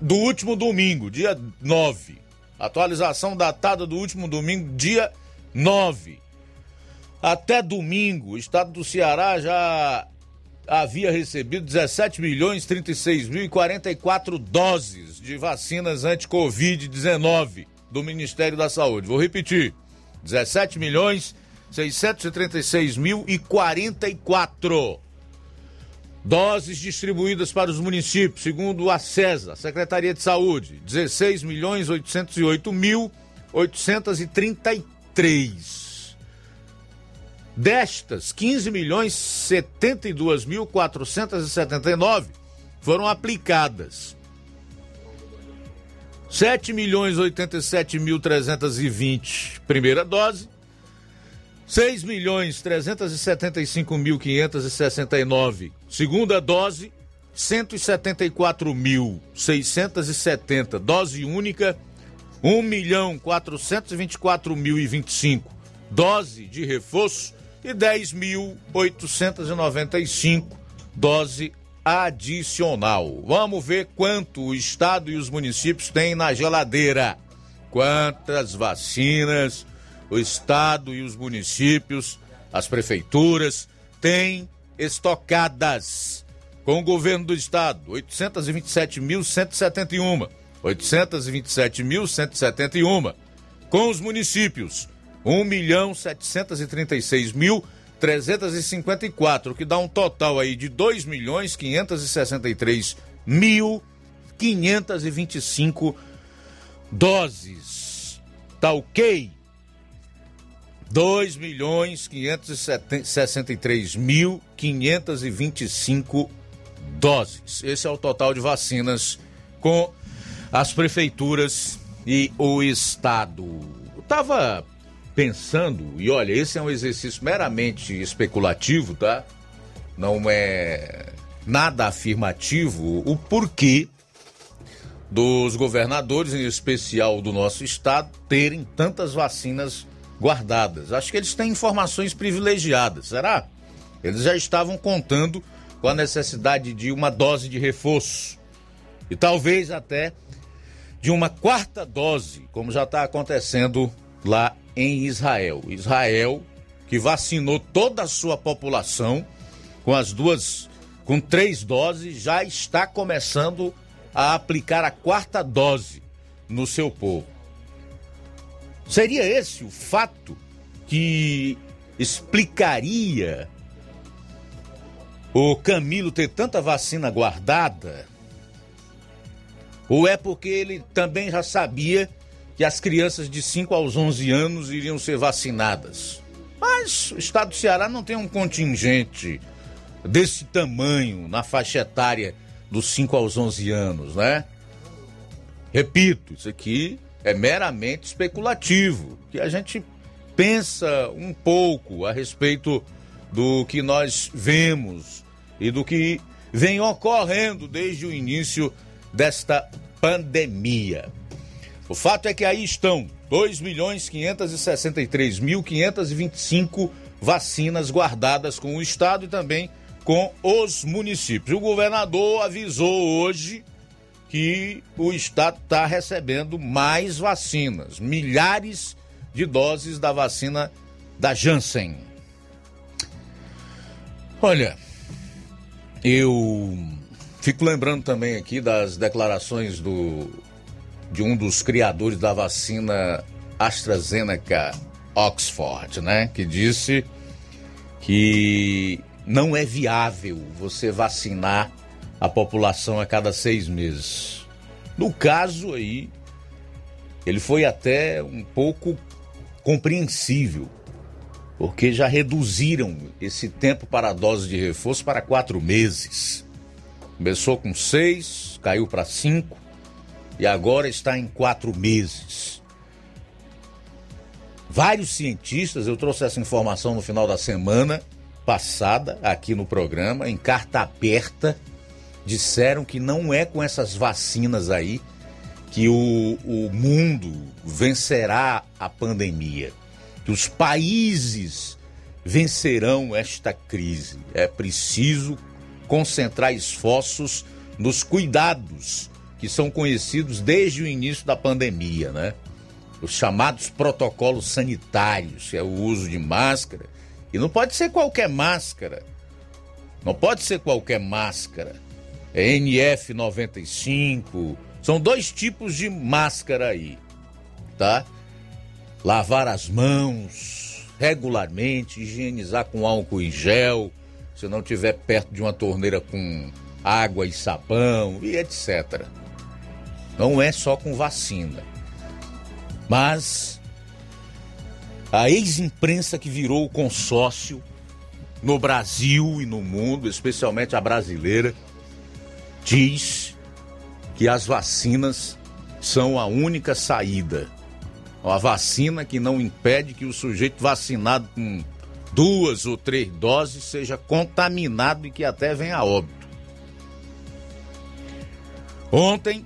do último domingo, dia 9. Atualização datada do último domingo, dia 9. Até domingo, o estado do Ceará já havia recebido 17 milhões 36 mil e 44 doses de vacinas anti-Covid-19 do Ministério da Saúde. Vou repetir: 17 milhões 636 mil e 44 doses distribuídas para os municípios, segundo a CESA, Secretaria de Saúde, 16 milhões 808 mil 833. Destas, 15 milhões 72 mil 479 foram aplicadas. 7 milhões 87 mil 320 primeira dose, 6 milhões 375 mil 569 segunda dose, 174 mil 670 dose única, 1 milhão 424 mil e 25 dose de reforço e 10.895 dose adicional. Vamos ver quanto o estado e os municípios têm na geladeira. Quantas vacinas o estado e os municípios, as prefeituras têm estocadas. Com o governo do estado, 827.171. 827.171. Com os municípios, 1 milhão 736 mil 354, que dá um total aí de 2 milhões 563 mil 525 doses. Tá ok? 2 milhões 563 mil 525 doses. Esse é o total de vacinas com as prefeituras e o estado. Eu tava pensando, e olha, esse é um exercício meramente especulativo, tá? Não é nada afirmativo o porquê dos governadores, em especial do nosso estado, terem tantas vacinas guardadas. Acho que eles têm informações privilegiadas, será? Eles já estavam contando com a necessidade de uma dose de reforço e talvez até de uma quarta dose, como já está acontecendo lá em Israel. Israel, que vacinou toda a sua população com as duas, com três doses, já está começando a aplicar a quarta dose no seu povo. Seria esse o fato que explicaria o Camilo ter tanta vacina guardada? Ou é porque ele também já sabia que as crianças de 5 aos 11 anos iriam ser vacinadas. Mas o estado do Ceará não tem um contingente desse tamanho na faixa etária dos 5 aos 11 anos, né? Repito, isso aqui é meramente especulativo, que a gente pensa um pouco a respeito do que nós vemos e do que vem ocorrendo desde o início desta pandemia. O fato é que aí estão 2 milhões 563 mil 525 vacinas guardadas com o estado e também com os municípios. O governador avisou hoje que o Estado está recebendo mais vacinas, milhares de doses da vacina da Janssen. Olha, eu fico lembrando também aqui das declarações do, de um dos criadores da vacina AstraZeneca Oxford, né? Que disse que não é viável você vacinar a população a cada seis meses. No caso aí, ele foi até um pouco compreensível, porque já reduziram esse tempo para a dose de reforço para quatro meses. Começou com seis, caiu para cinco e agora está em quatro meses. Vários cientistas, eu trouxe essa informação no final da semana passada aqui no programa, em carta aberta, disseram que não é com essas vacinas aí que o, o mundo vencerá a pandemia, que os países vencerão esta crise. É preciso concentrar esforços nos cuidados que são conhecidos desde o início da pandemia, né? Os chamados protocolos sanitários, que é o uso de máscara, e não pode ser qualquer máscara. Não pode ser qualquer máscara. É NF95, são dois tipos de máscara aí, tá? Lavar as mãos regularmente, higienizar com álcool em gel, se não tiver perto de uma torneira com água e sabão e etc. Não é só com vacina. Mas a ex-imprensa que virou o consórcio no Brasil e no mundo, especialmente a brasileira, diz que as vacinas são a única saída. A vacina que não impede que o sujeito vacinado com duas ou três doses seja contaminado e que até venha a óbito. Ontem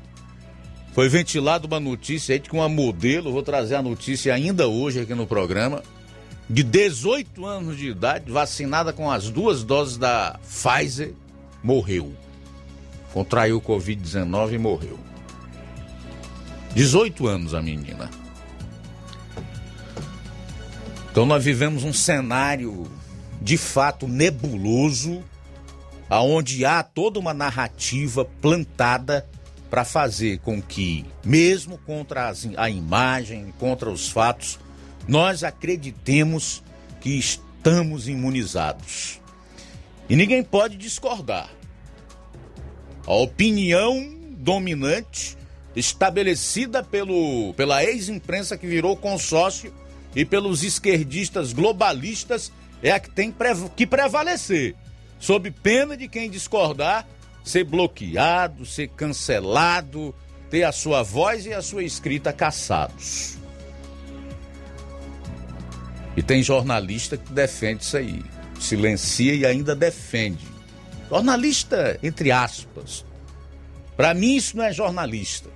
foi ventilada uma notícia aí de que uma modelo, vou trazer a notícia ainda hoje aqui no programa, de 18 anos de idade, vacinada com as duas doses da Pfizer, morreu contraiu Covid-19 e morreu. 18 anos a menina. Então nós vivemos um cenário de fato nebuloso, aonde há toda uma narrativa plantada para fazer com que, mesmo contra as, a imagem, contra os fatos, nós acreditemos que estamos imunizados. E ninguém pode discordar. A opinião dominante estabelecida pelo, pela ex-imprensa que virou consórcio e pelos esquerdistas globalistas é a que tem que prevalecer, sob pena de quem discordar ser bloqueado, ser cancelado, ter a sua voz e a sua escrita caçados. E tem jornalista que defende isso aí, silencia e ainda defende. Jornalista, entre aspas. Para mim, isso não é jornalista.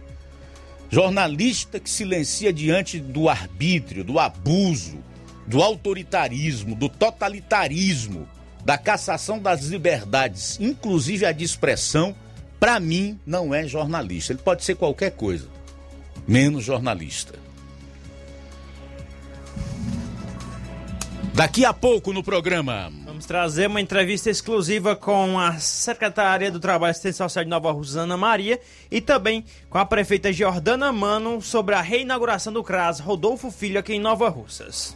Jornalista que silencia diante do arbítrio, do abuso, do autoritarismo, do totalitarismo, da cassação das liberdades, inclusive a de expressão, para mim não é jornalista. Ele pode ser qualquer coisa, menos jornalista. Daqui a pouco no programa. Vamos trazer uma entrevista exclusiva com a secretária do Trabalho e Assistência Social de Nova Rosana Maria e também com a prefeita Jordana Mano sobre a reinauguração do CRAS Rodolfo Filho aqui em Nova Russas.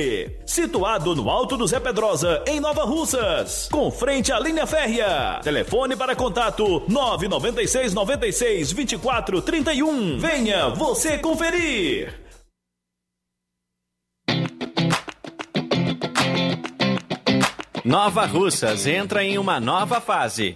situado no Alto do Zé Pedrosa, em Nova Russas, com frente à linha férrea. Telefone para contato 996 96 24 31. Venha você conferir. Nova Russas entra em uma nova fase.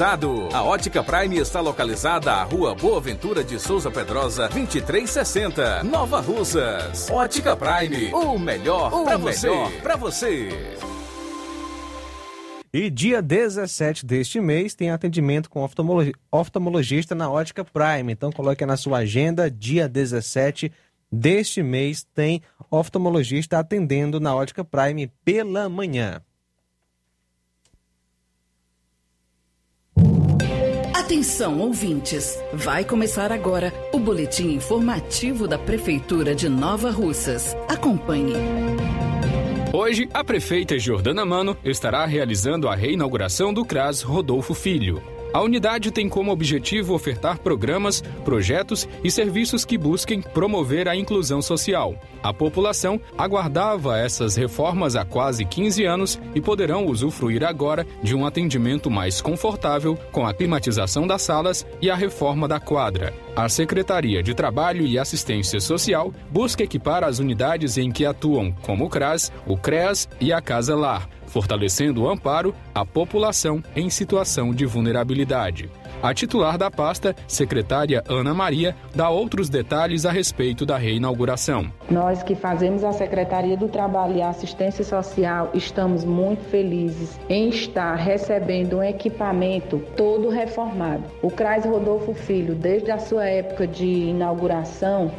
a Ótica Prime está localizada à Rua Boa Ventura de Souza Pedrosa, 2360, Nova Russas. Ótica Prime, o melhor para você. Pra você. E dia 17 deste mês tem atendimento com oftalmologi oftalmologista na Ótica Prime. Então coloque na sua agenda, dia 17 deste mês tem oftalmologista atendendo na Ótica Prime pela manhã. Atenção, ouvintes! Vai começar agora o boletim informativo da Prefeitura de Nova Russas. Acompanhe. Hoje, a prefeita Jordana Mano estará realizando a reinauguração do CRAS Rodolfo Filho. A unidade tem como objetivo ofertar programas, projetos e serviços que busquem promover a inclusão social. A população aguardava essas reformas há quase 15 anos e poderão usufruir agora de um atendimento mais confortável com a climatização das salas e a reforma da quadra. A Secretaria de Trabalho e Assistência Social busca equipar as unidades em que atuam, como o CRAS, o CREAS e a Casa Lar, fortalecendo o amparo à população em situação de vulnerabilidade. A titular da pasta, secretária Ana Maria, dá outros detalhes a respeito da reinauguração. Nós que fazemos a Secretaria do Trabalho e Assistência Social estamos muito felizes em estar recebendo um equipamento todo reformado. O CRAS Rodolfo Filho, desde a sua época de inauguração,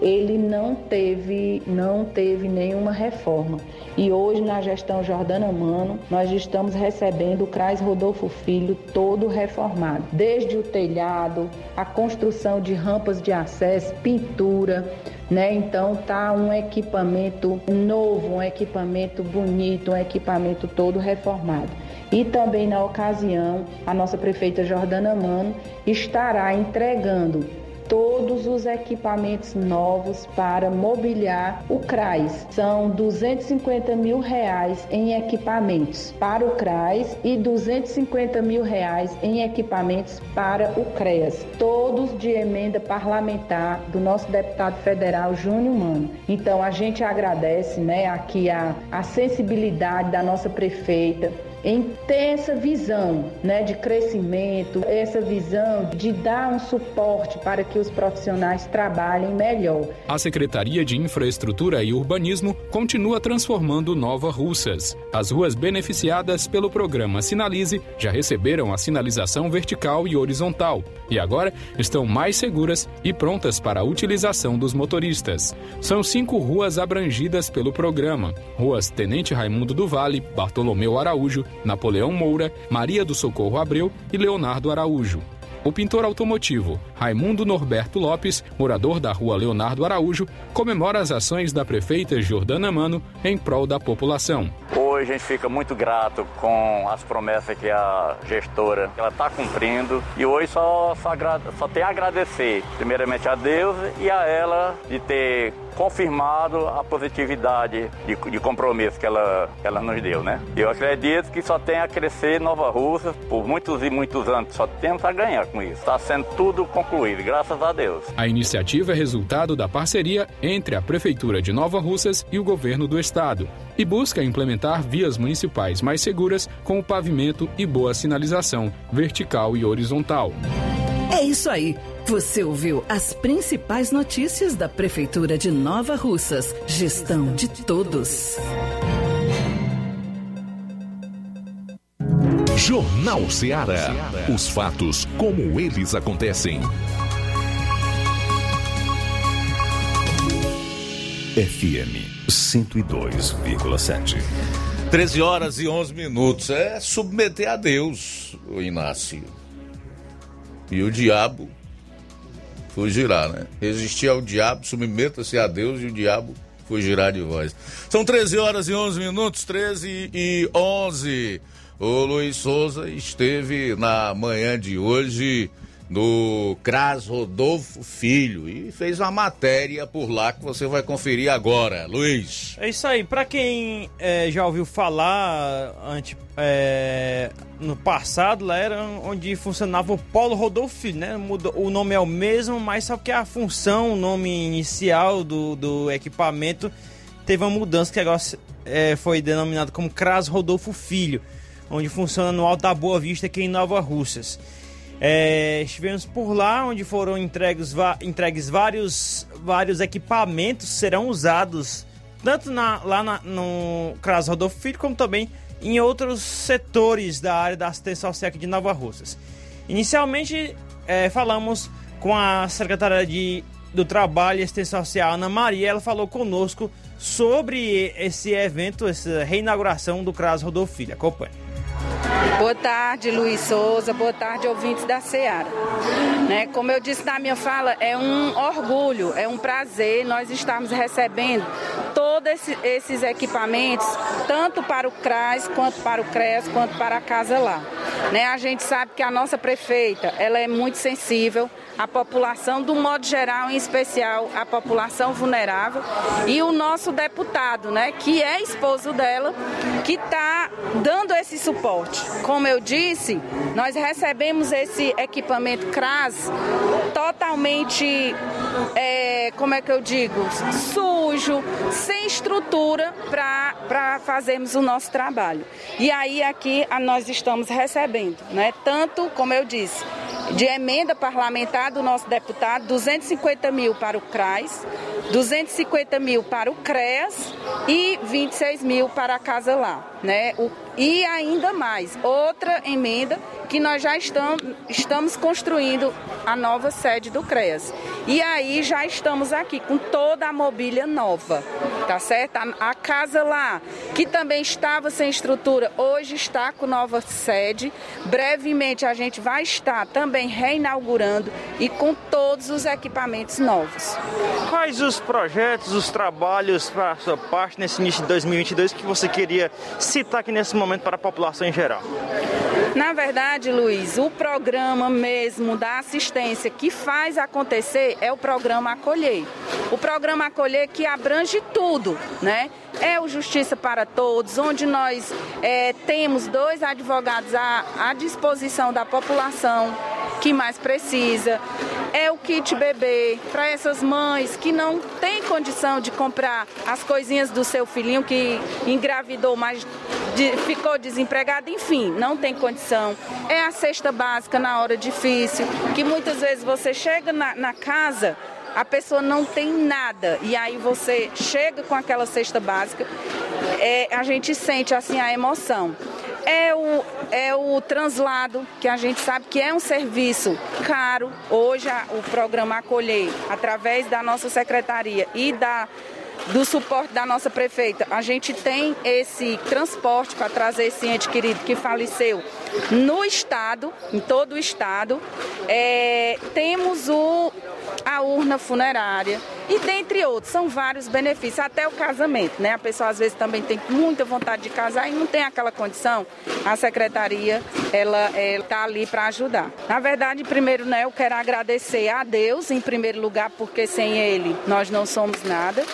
ele não teve, não teve nenhuma reforma. E hoje, na gestão Jordana Mano, nós estamos recebendo o CRAS Rodolfo Filho todo reformado. Desde o telhado, a construção de rampas de acesso, pintura, né? Então tá um equipamento novo, um equipamento bonito, um equipamento todo reformado. E também na ocasião, a nossa prefeita Jordana Mano estará entregando todos os equipamentos novos para mobiliar o CRAS. São 250 mil reais em equipamentos para o CRAS e 250 mil reais em equipamentos para o CREAS, todos de emenda parlamentar do nosso deputado federal Júnior Mano. Então a gente agradece né, aqui a, a sensibilidade da nossa prefeita em ter essa visão né, de crescimento, essa visão de dar um suporte para que os profissionais trabalhem melhor. A Secretaria de Infraestrutura e Urbanismo continua transformando Nova Russas. As ruas beneficiadas pelo programa Sinalize já receberam a sinalização vertical e horizontal e agora estão mais seguras e prontas para a utilização dos motoristas. São cinco ruas abrangidas pelo programa: Ruas Tenente Raimundo do Vale, Bartolomeu Araújo, Napoleão Moura, Maria do Socorro Abreu e Leonardo Araújo. O pintor automotivo Raimundo Norberto Lopes, morador da rua Leonardo Araújo, comemora as ações da prefeita Jordana Mano em prol da população. Hoje a gente fica muito grato com as promessas que a gestora ela está cumprindo e hoje só, só, só tem a agradecer primeiramente a Deus e a ela de ter confirmado a positividade de, de compromisso que ela, que ela nos deu, né? Eu acredito que só tem a crescer Nova Rússia por muitos e muitos anos, só temos a ganhar com isso. Está sendo tudo concluído, graças a Deus. A iniciativa é resultado da parceria entre a Prefeitura de Nova Russas e o governo do estado e busca implementar vias municipais mais seguras com o pavimento e boa sinalização vertical e horizontal. É isso aí. Você ouviu as principais notícias da Prefeitura de Nova Russas. Gestão de todos. Jornal Ceará. Os fatos como eles acontecem. FM 102,7. 13 horas e 11 minutos. É submeter a Deus, o Inácio. E o diabo fugirá, né? Resistir ao diabo, submeta-se a Deus e o diabo fugirá de vós. São 13 horas e 11 minutos, 13 e 11. O Luiz Souza esteve na manhã de hoje no CRAS Rodolfo Filho e fez uma matéria por lá que você vai conferir agora, Luiz. É isso aí, para quem é, já ouviu falar antes, é, no passado, lá era onde funcionava o Polo Rodolfo Filho, né? Mudou, o nome é o mesmo, mas só que a função, o nome inicial do, do equipamento teve uma mudança que agora é, foi denominado como CRAS Rodolfo Filho, onde funciona no Alto da Boa Vista aqui em Nova Russas. É, estivemos por lá, onde foram entregues, entregues vários, vários equipamentos serão usados tanto na, lá na, no CRAS Rodolfo Filho, como também em outros setores da área da assistência social aqui de Nova Russas. Inicialmente, é, falamos com a secretária de, do Trabalho e Assistência Social, Ana Maria. Ela falou conosco sobre esse evento, essa reinauguração do CRAS Rodolfo Filho. Acompanhe. Boa tarde, Luiz Souza. Boa tarde, ouvintes da Seara. Né, como eu disse na minha fala, é um orgulho, é um prazer nós estarmos recebendo todos esse, esses equipamentos, tanto para o CRAS, quanto para o CRES, quanto para a Casa Lá. Né? A gente sabe que a nossa prefeita ela é muito sensível à população, do modo geral, em especial à população vulnerável, e o nosso deputado, né, que é esposo dela, que está dando esse suporte. Como eu disse, nós recebemos esse equipamento CRAS totalmente, é, como é que eu digo, sujo, sem estrutura para fazermos o nosso trabalho. E aí aqui nós estamos recebendo, né? Tanto, como eu disse, de emenda parlamentar do nosso deputado, 250 mil para o CRAS, 250 mil para o CREAS e 26 mil para a Casa Lá. Né? O, e ainda mais, outra emenda que nós já estamos, construindo a nova sede do CREAS. E aí já estamos aqui com toda a mobília nova, tá certo? A, a casa lá, que também estava sem estrutura, hoje está com nova sede. Brevemente a gente vai estar também reinaugurando e com todos os equipamentos novos. Quais os projetos, os trabalhos para a sua parte nesse início de 2022 que você queria citar aqui nesse momento para a população em geral? Na verdade, Luiz, o programa mesmo da assistência que faz acontecer é o programa Acolher. O programa Acolher que abrange tudo, né? É o Justiça para Todos, onde nós é, temos dois advogados à, à disposição da população que mais precisa. É o kit bebê para essas mães que não têm condição de comprar as coisinhas do seu filhinho que engravidou, mas de, ficou desempregado, enfim, não tem condição. É a cesta básica na hora difícil, que muitas vezes você chega na, na casa a pessoa não tem nada e aí você chega com aquela cesta básica, é, a gente sente assim a emoção. É o, é o translado, que a gente sabe que é um serviço caro. Hoje o programa Acolher, através da nossa secretaria e da do suporte da nossa prefeita, a gente tem esse transporte para trazer esse ente querido que faleceu no estado, em todo o estado. É, temos o, a urna funerária e dentre outros, são vários benefícios, até o casamento, né? A pessoa às vezes também tem muita vontade de casar e não tem aquela condição. A secretaria, ela está ali para ajudar. Na verdade, primeiro, né, eu quero agradecer a Deus, em primeiro lugar, porque sem Ele nós não somos nada.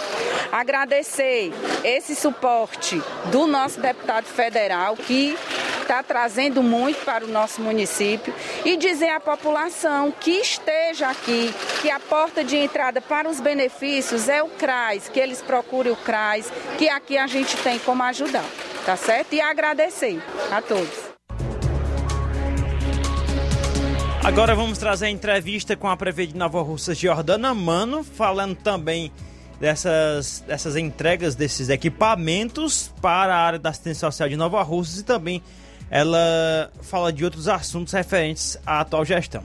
Agradecer esse suporte do nosso deputado federal, que está trazendo muito para o nosso município e dizer à população que esteja aqui, que a porta de entrada para os benefícios é o CRAS, que eles procurem o CRAS, que aqui a gente tem como ajudar, tá certo? E agradecer a todos. Agora vamos trazer a entrevista com a prefeita de Nova Russa, Jordana Mano, falando também dessas, dessas entregas desses equipamentos para a área da assistência social de Nova Russa e também ela fala de outros assuntos referentes à atual gestão.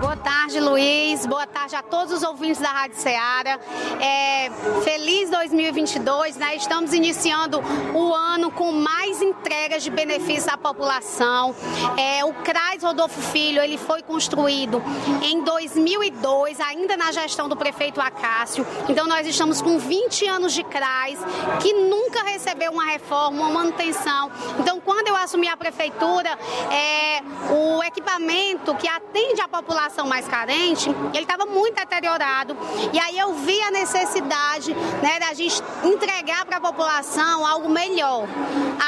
Boa tarde, Luiz. Boa tarde a todos os ouvintes da Rádio Ceará. É, feliz 2022, né? Estamos iniciando o ano com mais entregas de benefícios à população. É, o CRAS Rodolfo Filho, ele foi construído em 2002, ainda na gestão do prefeito Acácio. Então nós estamos com 20 anos de CRAS, que nunca recebeu uma reforma, uma manutenção. Então quando eu assumi a prefeitura, é, o equipamento que atende a população população mais carente, ele estava muito deteriorado. E aí eu vi a necessidade né, da gente entregar para a população algo melhor,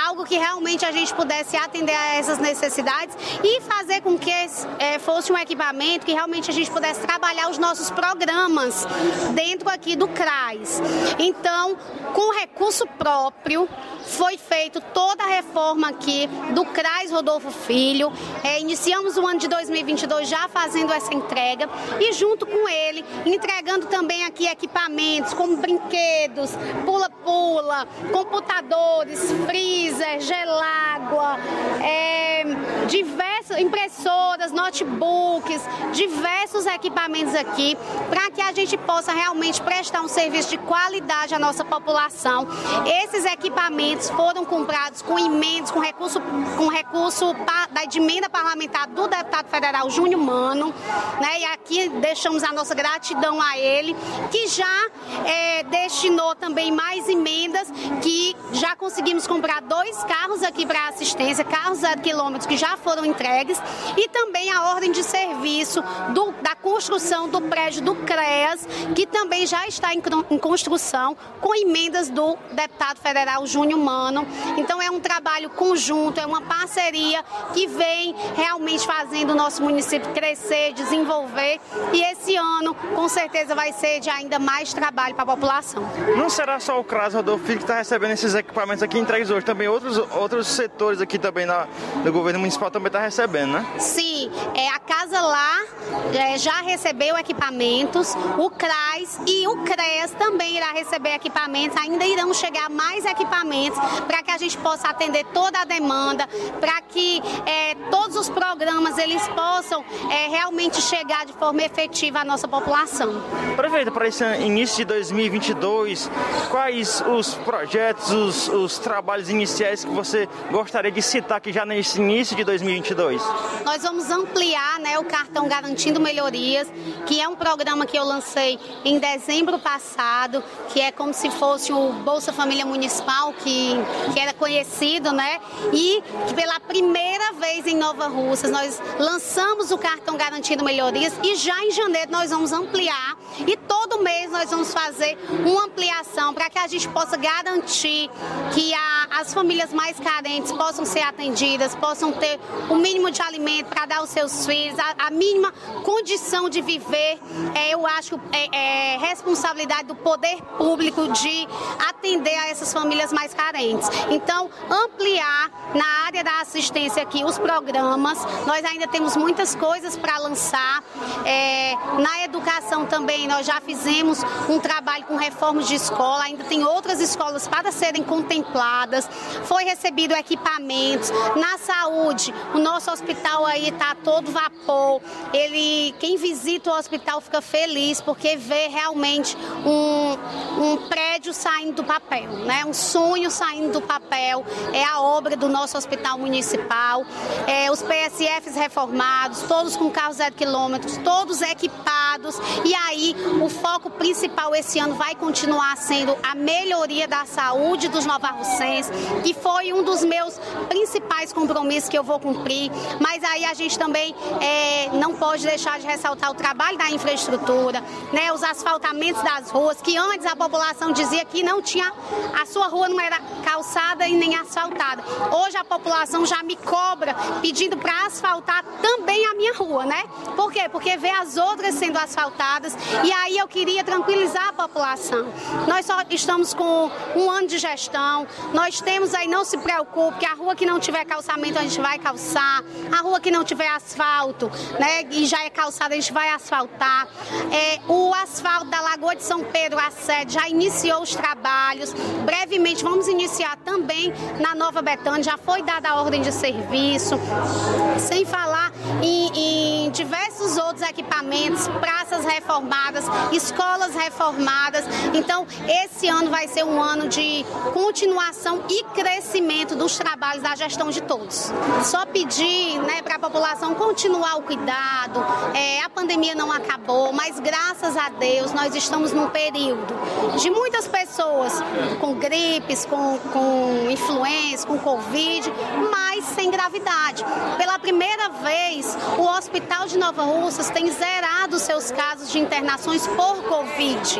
algo que realmente a gente pudesse atender a essas necessidades e fazer com que é, fosse um equipamento que realmente a gente pudesse trabalhar os nossos programas dentro aqui do CRAS. Então, com recurso próprio, foi feito toda a reforma aqui do CRAS Rodolfo Filho. É, iniciamos o ano de 2022 já fazendo essa entrega e junto com ele entregando também aqui equipamentos como brinquedos, pula-pula, computadores, freezer, gelágua, é, diversas impressoras, notebooks, diversos equipamentos aqui para que a gente possa realmente prestar um serviço de qualidade à nossa população. Esses equipamentos foram comprados com emendas, com recurso, com recurso da emenda parlamentar do deputado federal Júnior Mano, né? E aqui deixamos a nossa gratidão a ele, que já é, destinou também mais emendas, que já conseguimos comprar dois carros aqui para assistência, carros zero quilômetros que já foram entregues, e também a ordem de serviço do, da construção do prédio do CREAS, que também já está em, em construção, com emendas do deputado federal Júnior Mano. Então é um trabalho conjunto, é uma parceria que vem realmente fazendo o nosso município crescer, desenvolver, e esse ano com certeza vai ser de ainda mais trabalho para a população. Não será só o CRAS Rodolfo que está recebendo esses equipamentos aqui entregues hoje, também outros, outros setores aqui também na, do governo municipal também está recebendo, né? Sim, é, a Casa Lá é, já recebeu equipamentos, o CRAS e o CRES também irá receber equipamentos, ainda irão chegar mais equipamentos para que a gente possa atender toda a demanda, para que é, todos os programas eles possam é, realmente chegar de forma efetiva à nossa população. Prefeita, para esse início de 2022, quais os projetos, os, os trabalhos iniciais que você gostaria de citar aqui já nesse início de 2022? Nós vamos ampliar né, o cartão Garantindo Melhorias, que é um programa que eu lancei em dezembro passado, que é como se fosse o Bolsa Família Municipal, que, que era conhecido, né? E que pela primeira vez em Nova Russas nós lançamos o cartão Garantindo Melhorias e já em janeiro nós vamos ampliar e todo mês nós vamos fazer uma ampliação para que a gente possa garantir que a, as famílias mais carentes possam ser atendidas, possam ter o mínimo de alimento para dar aos seus filhos, a, a mínima condição de viver. É, eu acho é, é responsabilidade do poder público de atender a essas famílias mais carentes. Então, ampliar na área da assistência aqui os programas. Nós ainda temos muitas coisas para lançar. É, na educação também, nós já fizemos um trabalho com reformas de escola, ainda tem outras escolas para serem contempladas. Foi recebido equipamentos. Na saúde, o nosso hospital aí está todo vapor. Ele, quem visita o hospital fica feliz porque vê realmente um, um prédio saindo do papel, né? Um sonho saindo do papel. É a obra do nosso hospital municipal. É, os PSFs reformados, todos com carros zero quilômetros, todos equipados. E aí, o foco principal esse ano vai continuar sendo a melhoria da saúde dos novarrocenses, que foi um dos meus principais compromissos que eu vou cumprir. Mas aí a gente também é, não pode deixar de ressaltar o trabalho da infraestrutura, né? Os asfaltamentos das ruas, que antes a população dizia que não tinha, a sua rua não era calçada e nem asfaltada. Hoje a população já me cobra pedindo para asfaltar também a minha rua, né? Por quê? Porque vê as outras sendo asfaltadas e aí eu queria tranquilizar a população. Nós só estamos com um ano de gestão, nós temos aí, não se preocupe, que a rua que não tiver calçamento a gente vai calçar, a rua que não tiver asfalto, né, e já é calçada a gente vai asfaltar. É, o asfalto da Lagoa de São Pedro, a sede, já iniciou os trabalhos, brevemente vamos iniciar também na Nova Betânia, já foi dada a ordem de serviço, sem falar em, em diversos outros equipamentos, praças reformadas, escolas reformadas. Então, esse ano vai ser um ano de continuação e crescimento dos trabalhos da gestão de todos. Só pedir né, para a população continuar o cuidado. É, a pandemia não acabou, mas graças a Deus nós estamos num período de muitas pessoas com gripes, com, com influenza, com Covid, mas sem gravidade. Pela primeira vez, o Hospital de Nova Russas tem zerado seus casos de internações por Covid.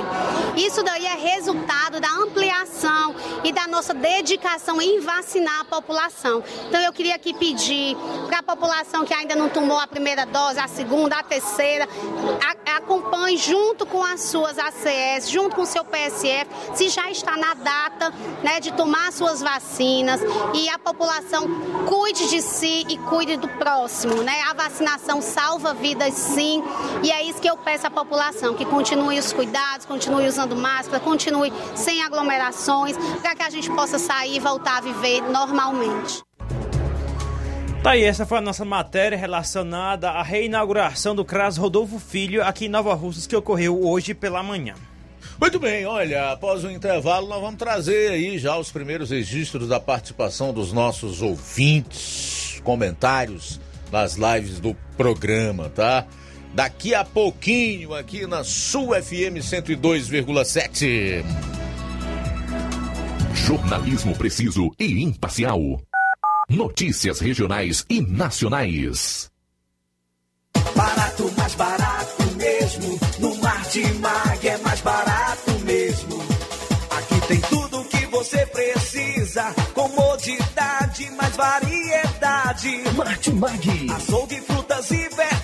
Isso daí é resultado da ampliação e da nossa dedicação em vacinar a população. Então eu queria aqui pedir para a população que ainda não tomou a primeira dose, a segunda, a terceira, a, acompanhe junto com as suas ACS, junto com o seu PSF, se já está na data né, de tomar suas vacinas e a população cuide de si e cuide do próximo. Né? A vacinação salva vidas sim e é isso que eu peço à população, que continue os cuidados, continue usando máscara, continue sem aglomerações, para que a gente possa sair e voltar a viver normalmente. Tá aí, essa foi a nossa matéria relacionada à reinauguração do CRAS Rodolfo Filho aqui em Nova Russas, que ocorreu hoje pela manhã. Muito bem, olha, após o intervalo nós vamos trazer aí já os primeiros registros da participação dos nossos ouvintes, comentários nas lives do programa, tá? Daqui a pouquinho aqui na Sul FM 102,7. Jornalismo preciso e imparcial. Notícias regionais e nacionais. Barato, mais barato variedade. Martimag. Açougue, frutas e verduras.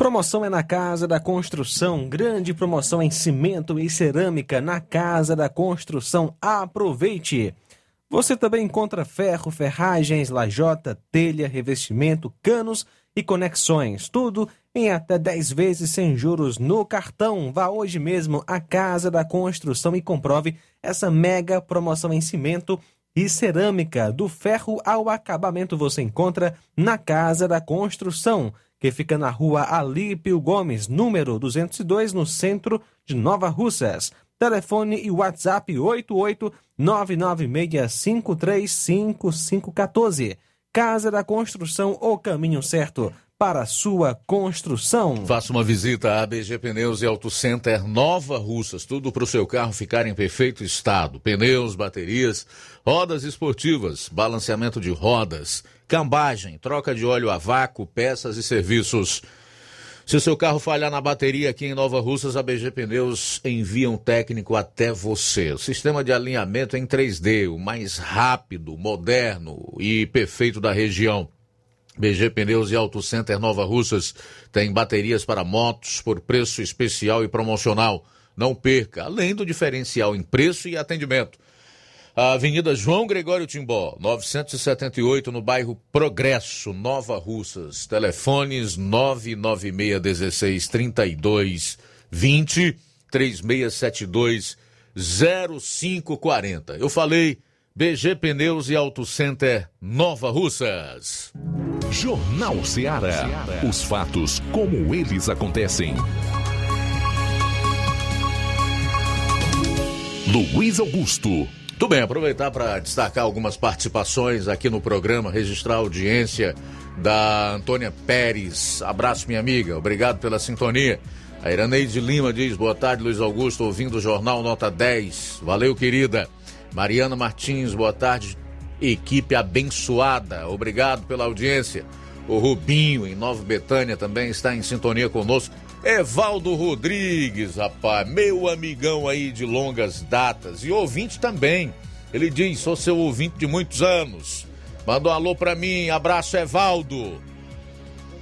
Promoção é na Casa da Construção. Grande promoção em cimento e cerâmica na Casa da Construção. Aproveite! Você também encontra ferro, ferragens, lajota, telha, revestimento, canos e conexões. Tudo em até 10 vezes sem juros no cartão. Vá hoje mesmo à Casa da Construção e comprove essa mega promoção em cimento e cerâmica. Do ferro ao acabamento você encontra na Casa da Construção, que fica na rua Alípio Gomes, número 202, no centro de Nova Russas. Telefone e WhatsApp 88996535514. Casa da Construção, o caminho certo para sua construção. Faça uma visita à ABG Pneus e Auto Center Nova Russas. Tudo para o seu carro ficar em perfeito estado. Pneus, baterias, rodas esportivas, balanceamento de rodas, cambagem, troca de óleo a vácuo, peças e serviços. Se o seu carro falhar na bateria aqui em Nova Russas, a BG Pneus envia um técnico até você. O sistema de alinhamento em 3D, o mais rápido, moderno e perfeito da região. BG Pneus e Auto Center Nova Russas tem baterias para motos por preço especial e promocional. Não perca, além do diferencial em preço e atendimento. A Avenida João Gregório Timbó, 978, no bairro Progresso, Nova Russas. Telefones 996 32 20 3672 0540. Eu falei BG Pneus e Auto Center Nova Russas. Jornal Ceará. Os fatos como eles acontecem. Luiz Augusto. Tudo bem, aproveitar para destacar algumas participações aqui no programa, registrar a audiência da Antônia Pérez. Abraço, minha amiga. Obrigado pela sintonia. A Iraneide Lima diz: Boa tarde, Luiz Augusto, ouvindo o Jornal Nota 10. Valeu, querida. Mariana Martins, boa tarde. Equipe abençoada. Obrigado pela audiência. O Rubinho, em Nova Betânia, também está em sintonia conosco. Evaldo Rodrigues, rapaz, meu amigão aí de longas datas e ouvinte também. Ele diz: sou seu ouvinte de muitos anos. Manda um alô pra mim, abraço, Evaldo.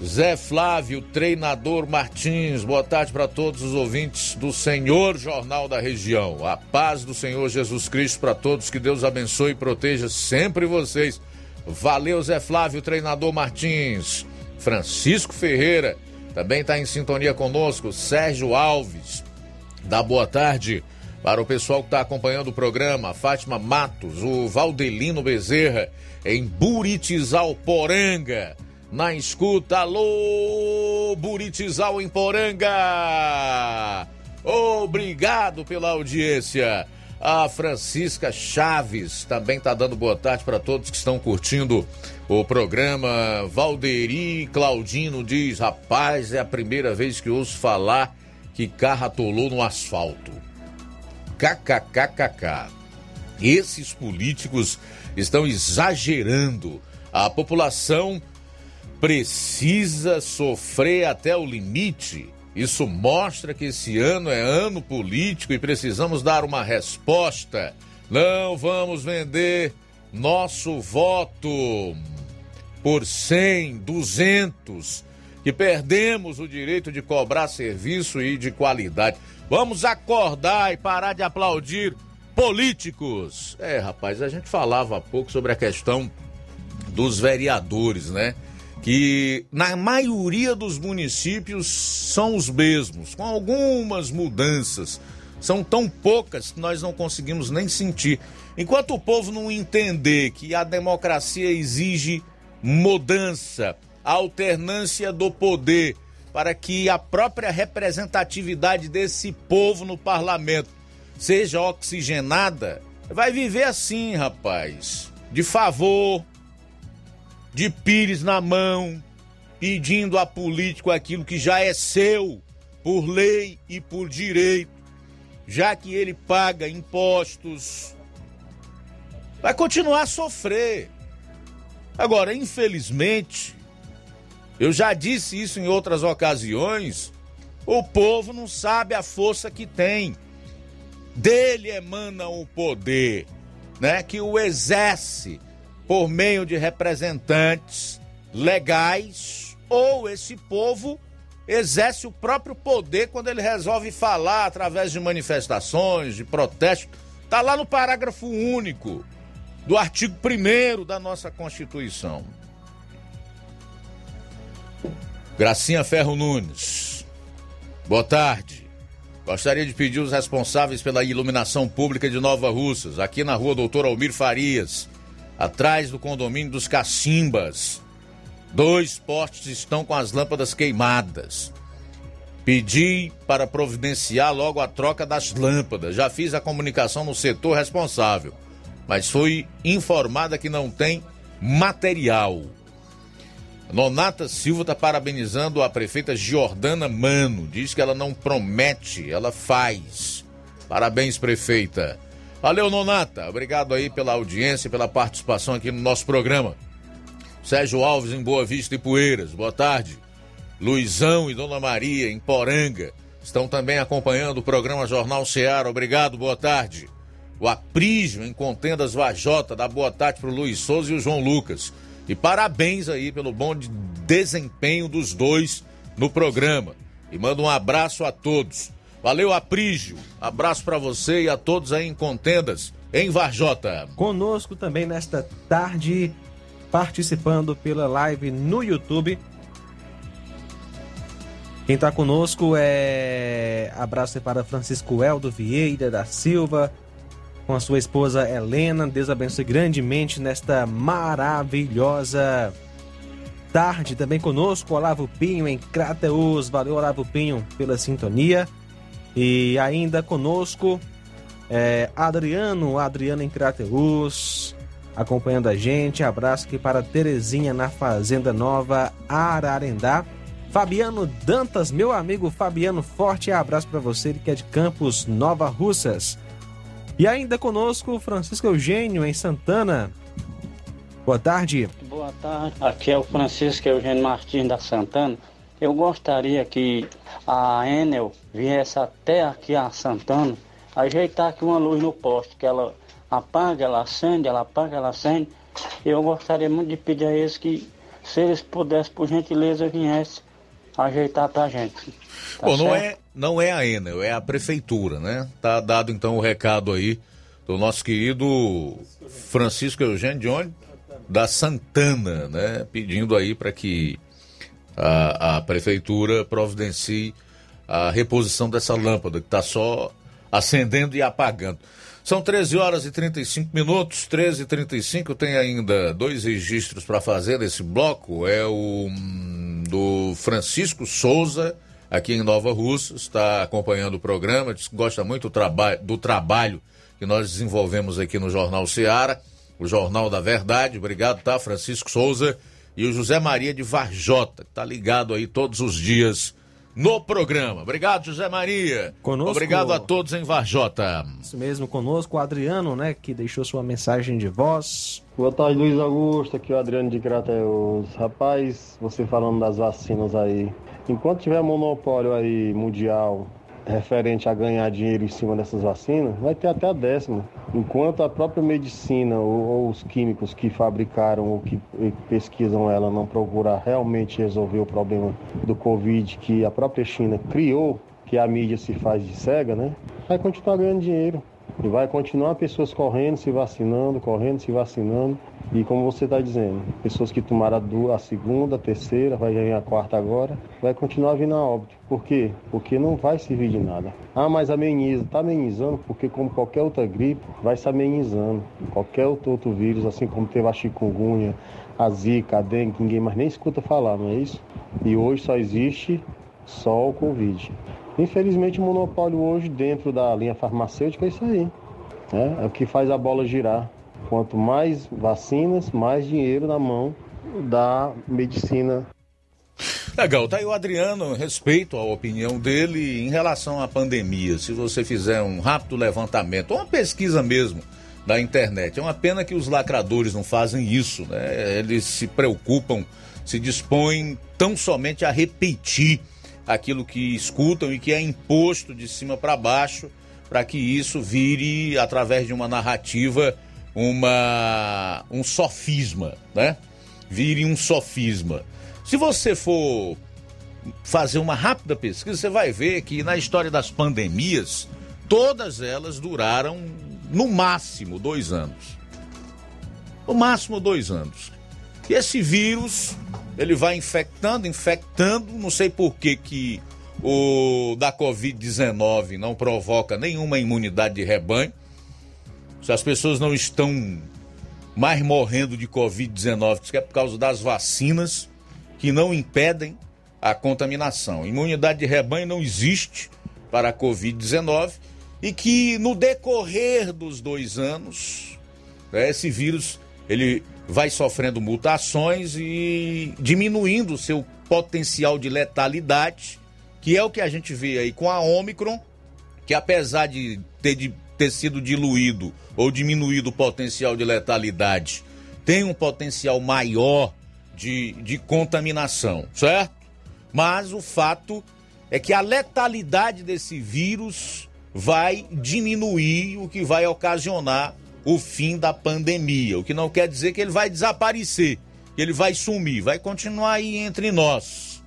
Zé Flávio, treinador Martins, boa tarde para todos os ouvintes do Senhor Jornal da Região. A paz do Senhor Jesus Cristo para todos, que Deus abençoe e proteja sempre vocês. Valeu, Zé Flávio, treinador Martins. Francisco Ferreira também está em sintonia conosco. Sérgio Alves, dá boa tarde para o pessoal que está acompanhando o programa. Fátima Matos, o Valdelino Bezerra, em Buritizal Poranga na escuta. Alô, Buritizal em Poranga! Obrigado pela audiência. A Francisca Chaves também está dando boa tarde para todos que estão curtindo o programa. Valderi Claudino diz: Rapaz, é a primeira vez que ouço falar que carro atolou no asfalto. KKKKK. Esses políticos estão exagerando. A população precisa sofrer até o limite. Isso mostra que esse ano é ano político e precisamos dar uma resposta. Não vamos vender nosso voto por 100, 200, que perdemos o direito de cobrar serviço e de qualidade. Vamos acordar e parar de aplaudir políticos. É, rapaz, a gente falava há pouco sobre a questão dos vereadores, né? Que na maioria dos municípios são os mesmos, com algumas mudanças. São tão poucas que nós não conseguimos nem sentir. Enquanto o povo não entender que a democracia exige mudança, alternância do poder, para que a própria representatividade desse povo no parlamento seja oxigenada, vai viver assim, rapaz. De favor, de pires na mão, pedindo a político aquilo que já é seu por lei e por direito, já que ele paga impostos, vai continuar a sofrer. Agora, infelizmente, eu já disse isso em outras ocasiões, o povo não sabe a força que tem. Dele emana o poder, né, que o exerce por meio de representantes legais ou esse povo exerce o próprio poder quando ele resolve falar através de manifestações, de protestos. Está lá no parágrafo único do artigo 1 da nossa Constituição. Gracinha Ferro Nunes. Boa tarde. Gostaria de pedir os responsáveis pela iluminação pública de Nova Russas, aqui na rua Doutor Almir Farias, atrás do condomínio dos Cacimbas. Dois postes estão com as lâmpadas queimadas. Pedi para providenciar logo a troca das lâmpadas. Já fiz a comunicação no setor responsável, mas fui informada que não tem material. Nonata Silva está parabenizando a prefeita Giordana Mano. Diz que ela não promete, ela faz. Parabéns, prefeita. Valeu, Nonata. Obrigado aí pela audiência e pela participação aqui no nosso programa. Sérgio Alves em Boa Vista e Poeiras, boa tarde. Luizão e Dona Maria em Poranga estão também acompanhando o programa Jornal Ceará. Obrigado, boa tarde. O Aprígio em Contendas Vajota dá boa tarde para o Luiz Souza e o João Lucas. E parabéns aí pelo bom desempenho dos dois no programa. E manda um abraço a todos. Valeu, Aprígio. Abraço para você e a todos aí em Contendas, em Varjota. Conosco também nesta tarde participando pela live no YouTube. Quem está conosco é. Abraço para Francisco Eldo Vieira da Silva, com a sua esposa Helena. Deus abençoe grandemente nesta maravilhosa tarde. Também conosco, Olavo Pinho em Crateus. Valeu, Olavo Pinho, pela sintonia. E ainda conosco, é, Adriano, Adriano em Crateus acompanhando a gente. Abraço aqui para Terezinha na Fazenda Nova Ararendá. Fabiano Dantas, meu amigo Fabiano, forte abraço para você, ele que é de Campos Nova Russas. E ainda conosco Francisco Eugênio em Santana. Boa tarde. Boa tarde. Aqui é o Francisco Eugênio Martins da Santana. Eu gostaria que a Enel viesse até aqui a Santana ajeitar aqui uma luz no poste que ela apaga, ela acende, ela apaga, ela acende. Eu gostaria muito de pedir a eles que, se eles pudessem, por gentileza, viessem ajeitar pra gente. Tá Bom, não é, não é a Enel, é a prefeitura, né? Tá dado então o recado aí do nosso querido Francisco Eugênio de onde? Da Santana, né? Pedindo aí para que a, a prefeitura providencie a reposição dessa lâmpada que está só acendendo e apagando. São 13 horas e 35 minutos, 13 e 35 tem ainda dois registros para fazer nesse bloco. É o hum, do Francisco Souza, aqui em Nova Rússia, está acompanhando o programa, gosta muito do, traba do trabalho que nós desenvolvemos aqui no Jornal Seara, o Jornal da Verdade. Obrigado, tá, Francisco Souza. E o José Maria de Varjota, que está ligado aí todos os dias no programa. Obrigado, José Maria. Conosco... Obrigado a todos em Varjota. Isso mesmo, conosco o Adriano, né, que deixou sua mensagem de voz. Boa tarde, Luiz Augusto, aqui é o Adriano de Crateus. Rapaz, você falando das vacinas aí. Enquanto tiver monopólio aí mundial referente a ganhar dinheiro em cima dessas vacinas, vai ter até a décima. Enquanto a própria medicina ou, ou os químicos que fabricaram ou que pesquisam ela não procurar realmente resolver o problema do Covid que a própria China criou, que a mídia se faz de cega, né? Vai continuar ganhando dinheiro. E vai continuar pessoas correndo, se vacinando, correndo, se vacinando. E como você está dizendo, pessoas que tomaram a, duas, a segunda, a terceira, vai ganhar a quarta agora, vai continuar vindo a óbito. Por quê? Porque não vai servir de nada. Ah, mas ameniza. Está amenizando porque como qualquer outra gripe, vai se amenizando. Qualquer outro, outro vírus, assim como teve a chikungunya, a zika, a dengue, ninguém mais nem escuta falar, não é isso? E hoje só existe só o Covid. Infelizmente, o monopólio hoje dentro da linha farmacêutica é isso aí. Né? É o que faz a bola girar. Quanto mais vacinas, mais dinheiro na mão da medicina Legal, tá aí o Adriano, respeito a opinião dele em relação à pandemia. Se você fizer um rápido levantamento, ou uma pesquisa mesmo da internet, é uma pena que os lacradores não fazem isso, né? Eles se preocupam, se dispõem tão somente a repetir aquilo que escutam e que é imposto de cima para baixo, para que isso vire, através de uma narrativa, uma um sofisma, né? Vire um sofisma. Se você for fazer uma rápida pesquisa, você vai ver que na história das pandemias, todas elas duraram no máximo dois anos. No máximo dois anos. E esse vírus, ele vai infectando, infectando, não sei por que que o da Covid-19 não provoca nenhuma imunidade de rebanho. Se as pessoas não estão mais morrendo de Covid-19, que é por causa das vacinas que não impedem a contaminação. Imunidade de rebanho não existe para a Covid-19 e que no decorrer dos dois anos, né, esse vírus ele vai sofrendo mutações e diminuindo o seu potencial de letalidade, que é o que a gente vê aí com a Omicron, que apesar de ter, de ter sido diluído ou diminuído o potencial de letalidade, tem um potencial maior de, de contaminação, certo? Mas o fato é que a letalidade desse vírus vai diminuir, o que vai ocasionar o fim da pandemia. O que não quer dizer que ele vai desaparecer, que ele vai sumir, vai continuar aí entre nós.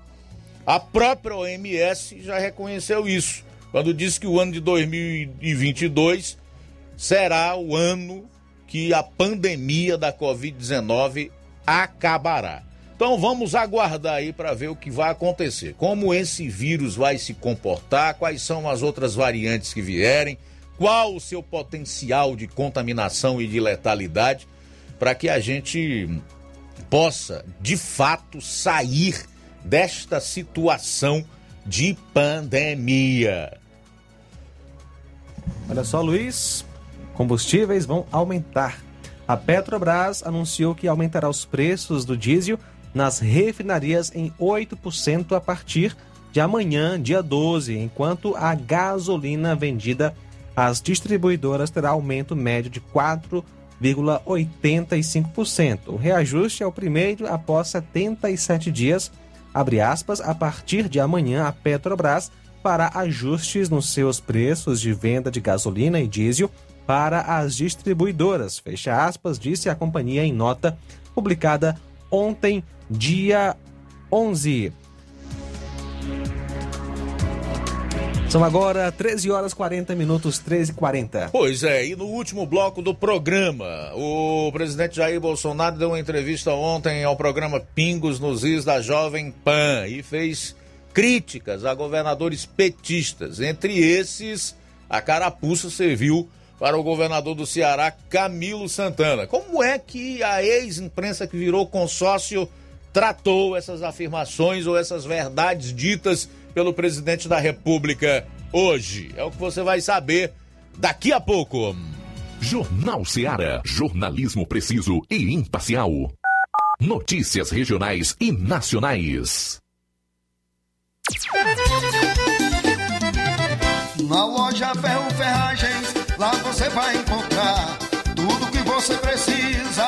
A própria OMS já reconheceu isso, quando disse que o ano de 2022 será o ano que a pandemia da Covid-19 acabará. Então vamos aguardar aí para ver o que vai acontecer. Como esse vírus vai se comportar, quais são as outras variantes que vierem, qual o seu potencial de contaminação e de letalidade, para que a gente possa, de fato, sair desta situação de pandemia. Olha só, Luiz, combustíveis vão aumentar a Petrobras anunciou que aumentará os preços do diesel nas refinarias em 8% a partir de amanhã, dia 12, enquanto a gasolina vendida às distribuidoras terá aumento médio de 4,85%. O reajuste é o primeiro após 77 dias, abre aspas, a partir de amanhã a Petrobras para ajustes nos seus preços de venda de gasolina e diesel para as distribuidoras. Fecha aspas, disse a companhia em nota publicada ontem, dia 11. São agora 13 horas 40 minutos, 13 e 40. Pois é, e no último bloco do programa, o presidente Jair Bolsonaro deu uma entrevista ontem ao programa Pingos nos Is da Jovem Pan e fez críticas a governadores petistas. Entre esses, a carapuça serviu para o governador do Ceará, Camilo Santana. Como é que a ex-imprensa que virou consórcio tratou essas afirmações ou essas verdades ditas pelo presidente da República hoje? É o que você vai saber daqui a pouco. Jornal Ceará, jornalismo preciso e imparcial. Notícias regionais e nacionais. Na loja Ferro Ferragens Lá você vai encontrar tudo que você precisa,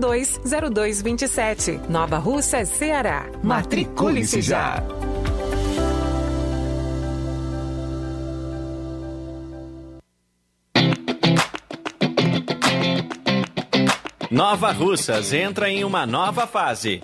0227. Nova Russa, Ceará. Matricule-se já. Nova Russas entra em uma nova fase.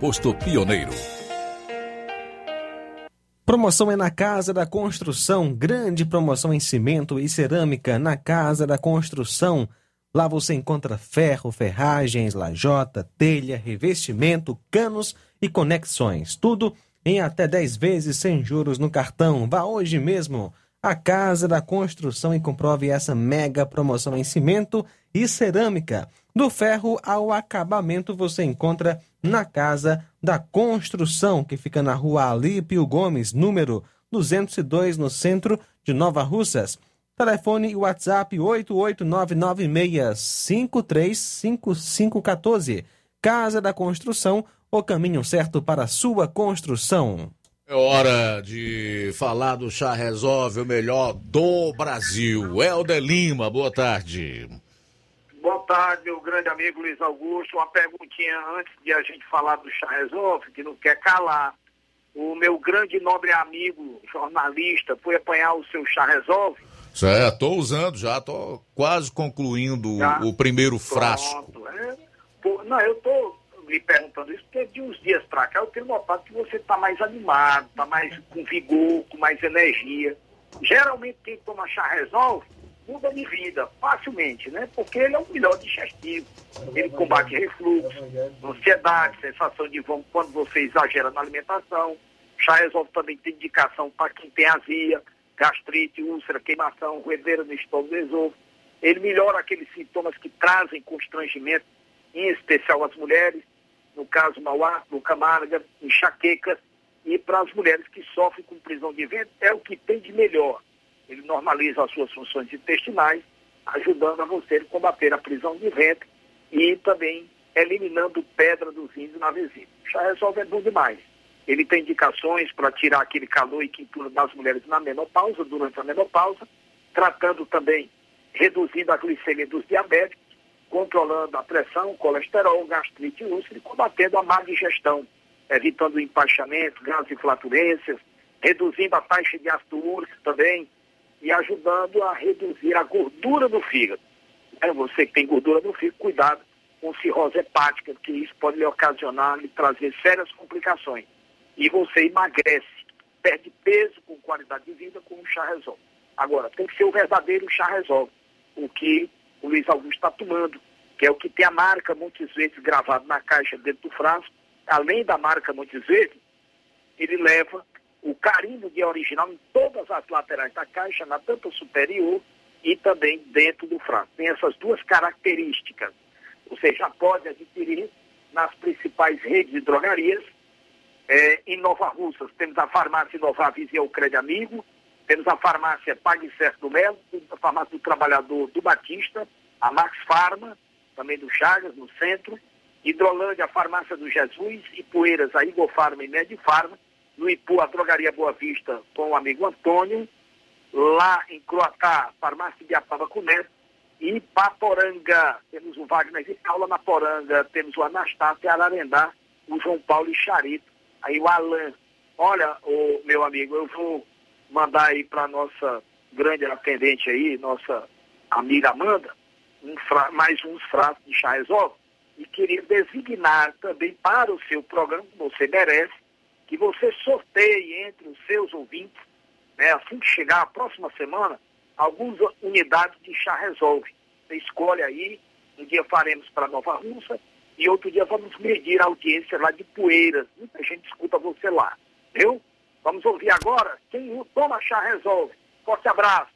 posto Pioneiro. Promoção é na Casa da Construção. Grande promoção em cimento e cerâmica na Casa da Construção. Lá você encontra ferro, ferragens, lajota, telha, revestimento, canos e conexões. Tudo em até 10 vezes sem juros no cartão. Vá hoje mesmo à Casa da Construção e comprove essa mega promoção em cimento e cerâmica. Do ferro ao acabamento você encontra na Casa da Construção, que fica na rua Alípio Gomes, número 202, no centro de Nova Russas. Telefone e WhatsApp 88996535514. Casa da Construção, o caminho certo para a sua construção. É hora de falar do Chá Resolve, o melhor do Brasil. Helder Lima, boa tarde. Boa tarde, meu grande amigo Luiz Augusto. Uma perguntinha antes de a gente falar do Chá Resolve, que não quer calar. O meu grande e nobre amigo jornalista foi apanhar o seu Chá Resolve? Certo, tô usando já, tô quase concluindo Já? o primeiro frasco. Pronto. pouco. Não, eu estou lhe perguntando isso porque de uns dias para cá eu tenho notado que você está mais animado, está mais com vigor, com mais energia. Geralmente quem toma chá resolve muda de vida facilmente, né? Porque ele é o melhor digestivo. Ele combate refluxo, ansiedade, sensação de vômito quando você exagera na alimentação. Chá resolve também tem indicação para quem tem azia, gastrite, úlcera, queimação, roedeira no estômago do esôfago. Ele melhora aqueles sintomas que trazem constrangimento, em especial as mulheres, no caso Mauá, no Camarga, enxaqueca, e para as mulheres que sofrem com prisão de ventre, é o que tem de melhor. Ele normaliza as suas funções intestinais, ajudando a você combater a prisão de ventre e também eliminando pedra dos rins na vesícula. Já resolve é bom demais. Ele tem indicações para tirar aquele calor e quintura das mulheres na menopausa, durante a menopausa, tratando também, reduzindo a glicemia dos diabéticos, controlando a pressão, colesterol, gastrite úlcera e combatendo a má digestão, evitando empaixamento, gases e flatulências, reduzindo a taxa de ácido úrico também e ajudando a reduzir a gordura do fígado. É, você que tem gordura no fígado, cuidado com cirrose hepática, que isso pode lhe ocasionar, lhe trazer sérias complicações. E você emagrece, perde peso com qualidade de vida com o chá resolve. Agora, tem que ser o verdadeiro chá resolve, o que o Luiz Augusto está tomando, que é o que tem a marca muitas vezes gravada na caixa dentro do frasco. Além da marca muitas vezes, ele leva o carimbo de original em todas as laterais da caixa, na tampa superior e também dentro do frasco. Tem essas duas características. Você já pode adquirir nas principais redes de drogarias. É, em Nova Russas temos a farmácia Nova Visia o Crédito Amigo, temos a farmácia Pague Certo do Melo, a farmácia do Trabalhador do Batista, a Max Farma, também do Chagas, no centro, Hidrolândia, a farmácia do Jesus, Poeiras, a Igor Farma e Medifarma, no Ipu, a Drogaria Boa Vista, com o amigo Antônio, lá em Croatá, farmácia de Apava com Neto, e Paporanga, temos o Wagner de Paula na Poranga, temos o Anastácio Ararendá, o João Paulo e Charito, aí o Alan. Olha, o meu amigo, eu vou mandar aí para nossa grande atendente aí, nossa amiga Amanda, um fra... mais uns frascos de chá resolve, e queria designar também para o seu programa, que você merece, que você sorteie entre os seus ouvintes, né, assim que chegar a próxima semana, algumas unidades de chá resolve. Você escolhe aí, um dia faremos para Nova Russa e outro dia vamos medir a audiência lá de Poeiras. Muita gente escuta você lá. Viu? Vamos ouvir agora quem toma chá resolve. Forte abraço.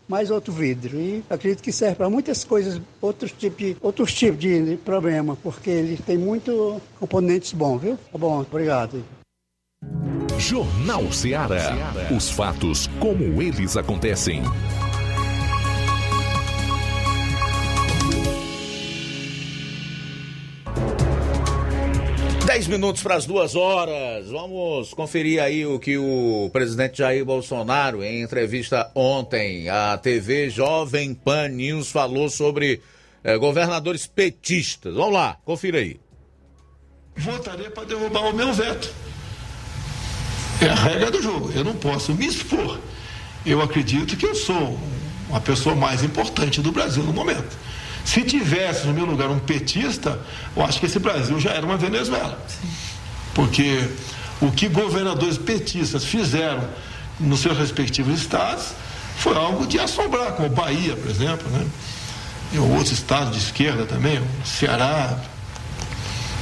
mais outro vidro. E acredito que serve para muitas coisas, outros tipos, outros tipos de problema, porque ele tem muito componentes bons, viu? Tá bom, obrigado. Jornal Ceará. Os fatos como eles acontecem. Dez minutos para as duas horas. Vamos conferir aí o que o presidente Jair Bolsonaro, em entrevista ontem à TV Jovem Pan News, falou sobre eh, governadores petistas. Vamos lá, confira aí. Votaria para derrubar o meu veto. É a regra do jogo. Eu não posso me expor. Eu acredito que eu sou uma pessoa mais importante do Brasil no momento. Se tivesse no meu lugar um petista, eu acho que esse Brasil já era uma Venezuela. Porque o que governadores petistas fizeram nos seus respectivos estados foi algo de assombrar, como Bahia, por exemplo, né? e outros estados de esquerda também, Ceará,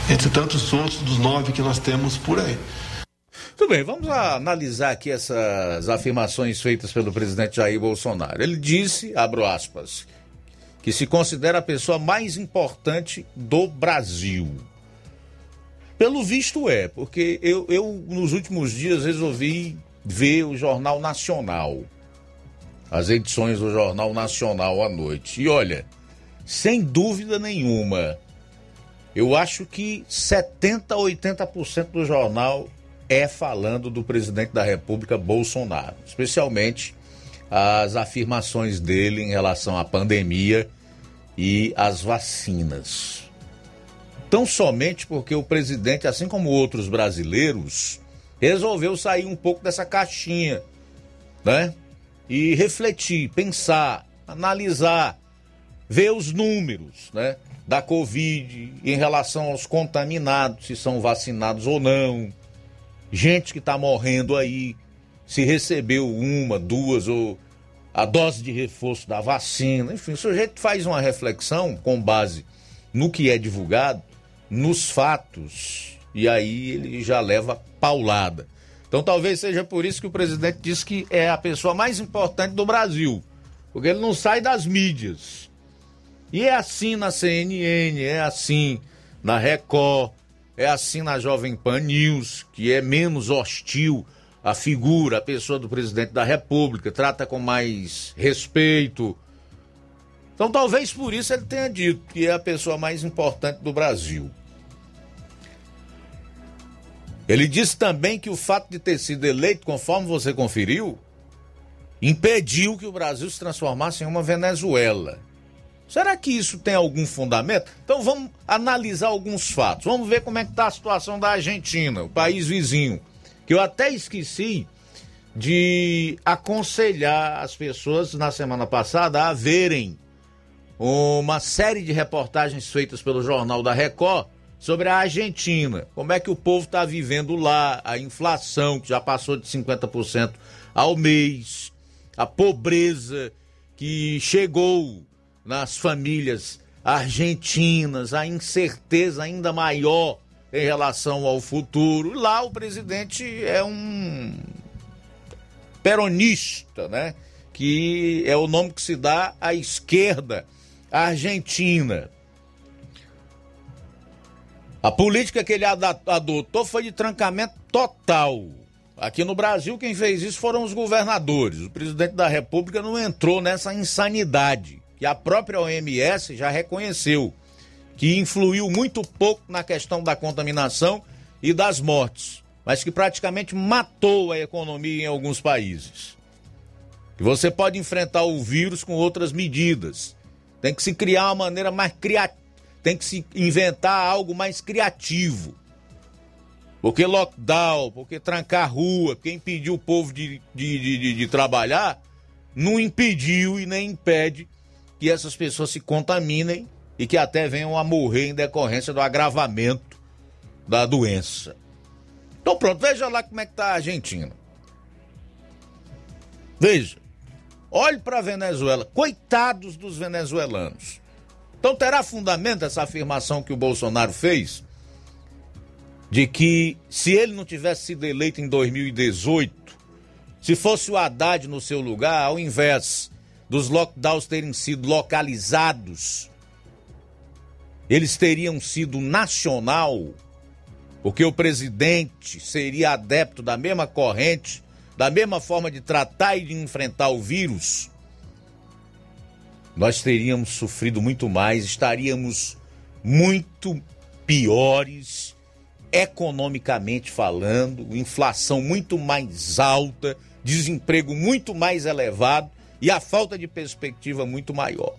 entre tantos outros dos nove que nós temos por aí. Tudo bem, vamos analisar aqui essas afirmações feitas pelo presidente Jair Bolsonaro. Ele disse, abro aspas, que se considera a pessoa mais importante do Brasil. Pelo visto é, porque eu, eu nos últimos dias resolvi ver o Jornal Nacional, as edições do Jornal Nacional à noite. E olha, sem dúvida nenhuma, Eu acho que 70 a 80% do jornal é falando do presidente da República Bolsonaro, especialmente as afirmações dele em relação à pandemia e às vacinas. Tão somente porque o presidente, assim como outros brasileiros, resolveu sair um pouco dessa caixinha, né? E refletir, pensar, analisar, ver os números, né? Da Covid em relação aos contaminados, se são vacinados ou não, gente que está morrendo aí, se recebeu uma, duas ou a dose de reforço da vacina, enfim, o sujeito faz uma reflexão com base no que é divulgado, nos fatos, e aí ele já leva paulada. Então talvez seja por isso que o presidente diz que é a pessoa mais importante do Brasil, porque ele não sai das mídias. E é assim na CNN, é assim na Record, é assim na Jovem Pan News, que é menos hostil à figura, à pessoa do presidente da República, trata com mais respeito. Então talvez por isso ele tenha dito que é a pessoa mais importante do Brasil. Ele disse também que o fato de ter sido eleito, conforme você conferiu, impediu que o Brasil se transformasse em uma Venezuela. Será que isso tem algum fundamento? Então vamos analisar alguns fatos. Vamos ver como é que está a situação da Argentina, o país vizinho. Que eu até esqueci de aconselhar as pessoas na semana passada a verem uma série de reportagens feitas pelo Jornal da Record sobre a Argentina. Como é que o povo está vivendo lá, a inflação que já passou de 50% ao mês, a pobreza que chegou nas famílias argentinas, a incerteza ainda maior em relação ao futuro. Lá o presidente é um peronista, né? Que é o nome que se dá à esquerda argentina. A política que ele adotou foi de trancamento total. Aqui no Brasil, quem fez isso foram os governadores. O presidente da República não entrou nessa insanidade que a própria OMS já reconheceu, que influiu muito pouco na questão da contaminação e das mortes, mas que praticamente matou a economia em alguns países. E você pode enfrentar o vírus com outras medidas. Tem que se criar uma maneira mais criativa, tem que se inventar algo mais criativo. Porque lockdown, porque trancar a rua, porque impedir o povo de, de, de, de, trabalhar, não impediu e nem impede que essas pessoas se contaminem e que até venham a morrer em decorrência do agravamento da doença. Então pronto, veja lá como é que está a Argentina. Veja. Olhe para a Venezuela. Coitados dos venezuelanos. Então terá fundamento essa afirmação que o Bolsonaro fez de que se ele não tivesse sido eleito em 2018, se fosse o Haddad no seu lugar, ao invés dos lockdowns terem sido localizados, eles teriam sido nacional, porque o presidente seria adepto da mesma corrente, da mesma forma de tratar e de enfrentar o vírus, nós teríamos sofrido muito mais, estaríamos muito piores economicamente falando, inflação muito mais alta, desemprego muito mais elevado e a falta de perspectiva muito maior.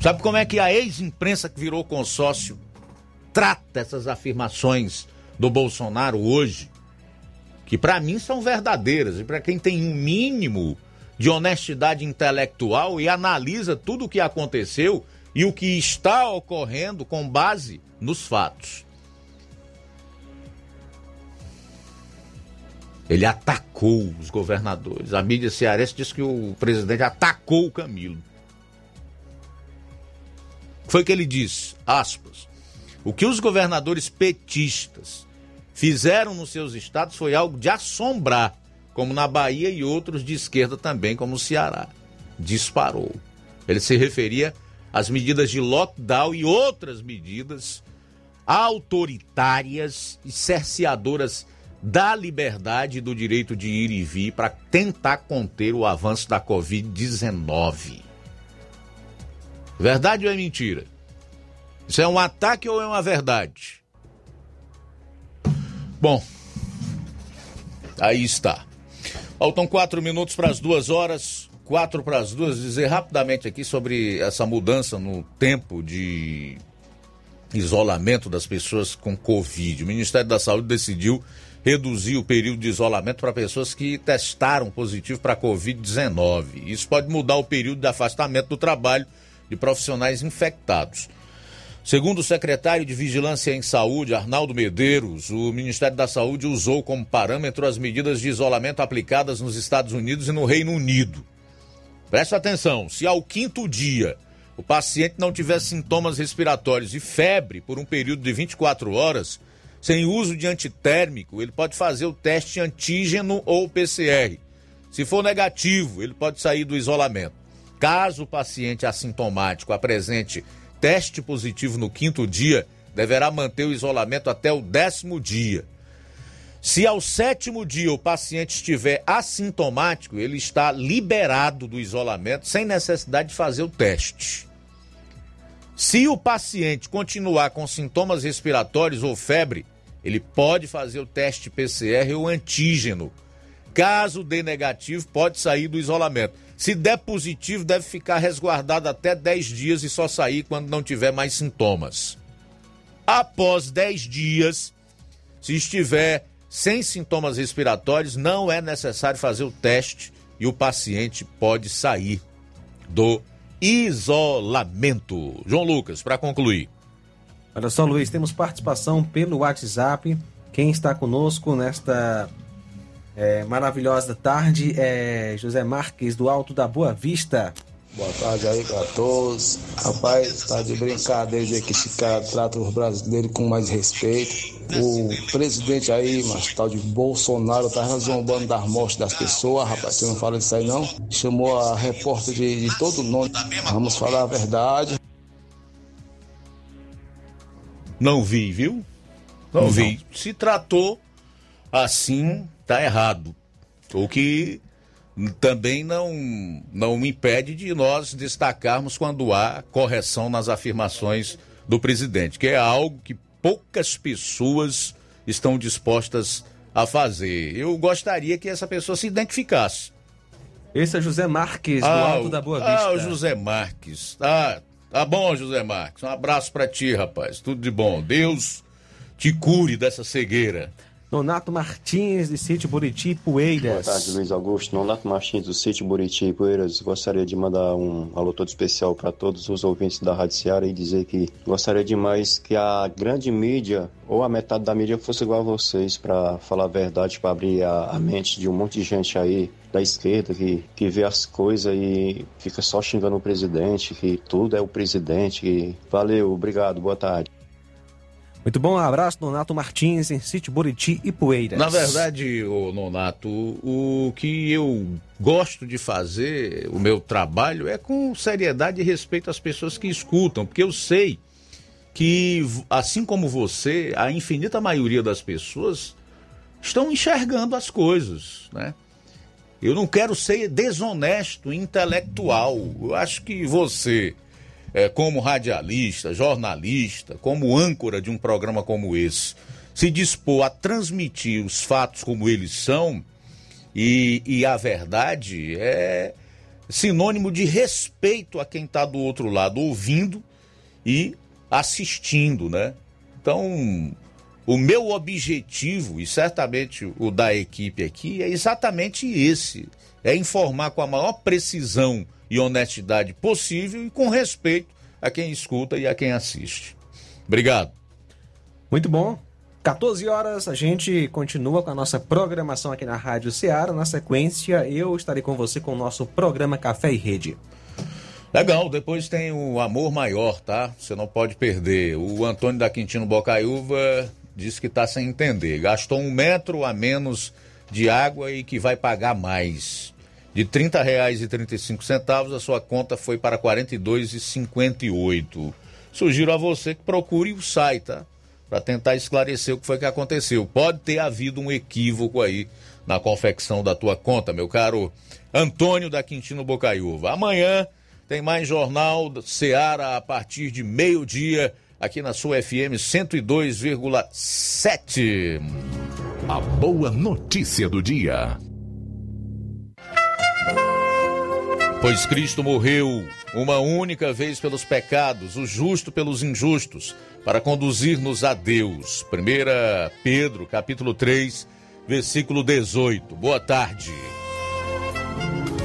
Sabe como é que a ex-imprensa que virou consórcio trata essas afirmações do Bolsonaro hoje? Que para mim são verdadeiras e para quem tem um mínimo de honestidade intelectual e analisa tudo o que aconteceu e o que está ocorrendo com base nos fatos. Ele atacou os governadores. A mídia cearense diz que o presidente atacou o Camilo. Foi que ele disse, aspas, o que os governadores petistas fizeram nos seus estados foi algo de assombrar, como na Bahia e outros de esquerda também, como o Ceará. Disparou. Ele se referia às medidas de lockdown e outras medidas autoritárias e cerceadoras da liberdade e do direito de ir e vir para tentar conter o avanço da Covid-19. Verdade ou é mentira? Isso é um ataque ou é uma verdade? Bom, aí está. Faltam quatro minutos para as duas horas, quatro para as duas. Dizer rapidamente aqui sobre essa mudança no tempo de isolamento das pessoas com Covid. O Ministério da Saúde decidiu reduzir o período de isolamento para pessoas que testaram positivo para Covid-19. Isso pode mudar o período de afastamento do trabalho de profissionais infectados. Segundo o secretário de Vigilância em Saúde, Arnaldo Medeiros, o Ministério da Saúde usou como parâmetro as medidas de isolamento aplicadas nos Estados Unidos e no Reino Unido. Preste atenção: se ao quinto dia o paciente não tiver sintomas respiratórios e febre por um período de 24 horas, sem uso de antitérmico, ele pode fazer o teste antígeno ou PCR. Se for negativo, ele pode sair do isolamento. Caso o paciente assintomático apresente teste positivo no quinto dia, deverá manter o isolamento até o décimo dia. Se ao sétimo dia o paciente estiver assintomático, ele está liberado do isolamento sem necessidade de fazer o teste. Se o paciente continuar com sintomas respiratórios ou febre, ele pode fazer o teste PCR ou antígeno. Caso dê negativo, pode sair do isolamento. Se der positivo, deve ficar resguardado até 10 dias e só sair quando não tiver mais sintomas. Após 10 dias, se estiver sem sintomas respiratórios, não é necessário fazer o teste e o paciente pode sair do isolamento. João Lucas, para concluir. Olha só, Luiz, temos participação pelo WhatsApp. Quem está conosco nesta é, maravilhosa tarde é José Marques, do Alto da Boa Vista. Boa tarde aí pra todos. Rapaz, tá de brincadeira que esse cara trata os brasileiros com mais respeito. O presidente aí, mas tal de Bolsonaro, tá zombando das mortes das pessoas, rapaz. Você não fala isso aí não? Chamou a repórter de, de todo nome. Vamos falar a verdade. Não vi, viu? Não, não. vi. Se tratou assim, tá errado. O que também não, não impede de nós destacarmos quando há correção nas afirmações do presidente, que é algo que poucas pessoas estão dispostas a fazer. Eu gostaria que essa pessoa se identificasse. Esse é José Marques, do ah, Alto da Boa Vista. Ah, o José Marques. Ah, tá bom, José Marques. Um abraço para ti, rapaz. Tudo de bom. Deus te cure dessa cegueira. Nonato Martins, de Sítio Buriti Poeiras. Boa tarde, Luiz Augusto. Nonato Martins, do Sítio Buriti Poeiras. Gostaria de mandar um alô todo especial para todos os ouvintes da Rádio e dizer que gostaria demais que a grande mídia, ou a metade da mídia, fosse igual a vocês, para falar a verdade, para abrir a, a, mente de um monte de gente aí da esquerda que, que vê as coisas e fica só xingando o presidente, que tudo é o presidente. Que... Valeu, obrigado, boa tarde. Muito bom, um abraço, Nonato Martins, em Sítio Buriti e Poeiras. Na verdade, o Nonato, o que eu gosto de fazer, o meu trabalho, é com seriedade e respeito às pessoas que escutam, porque eu sei que, assim como você, a infinita maioria das pessoas estão enxergando as coisas, né? Eu não quero ser desonesto intelectual. Eu acho que você é, como radialista, jornalista, como âncora de um programa como esse, se dispor a transmitir os fatos como eles são e, e a verdade é sinônimo de respeito a quem está do outro lado ouvindo e assistindo, né? Então, o meu objetivo, e certamente o da equipe aqui, é exatamente esse: é informar com a maior precisão e honestidade possível e com respeito a quem escuta e a quem assiste. Obrigado. Muito bom. 14 horas, a gente continua com a nossa programação aqui na Rádio Ceará. Na sequência, eu estarei com você com o nosso programa Café e Rede. Legal, depois tem o Amor Maior, tá? Você não pode perder. O Antônio da Quintino Bocaiúva disse que está sem entender. Gastou um metro a menos de água e que vai pagar mais. De R$ 30,35, a sua conta foi para R$ 42,58. Sugiro a você que procure o site, tá? Para tentar esclarecer o que foi que aconteceu. Pode ter havido um equívoco aí na confecção da tua conta, meu caro Antônio da Quintino Bocaiúva. Amanhã Tem mais Jornal Seara a partir de meio-dia, aqui na sua FM 102,7. A boa notícia do dia. Pois Cristo morreu uma única vez pelos pecados, o justo pelos injustos, para conduzir-nos a Deus. 1 Pedro, capítulo 3, versículo 18. Boa tarde.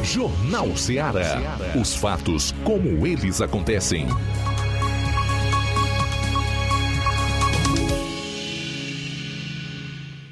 Jornal Ceará. Os fatos como eles acontecem.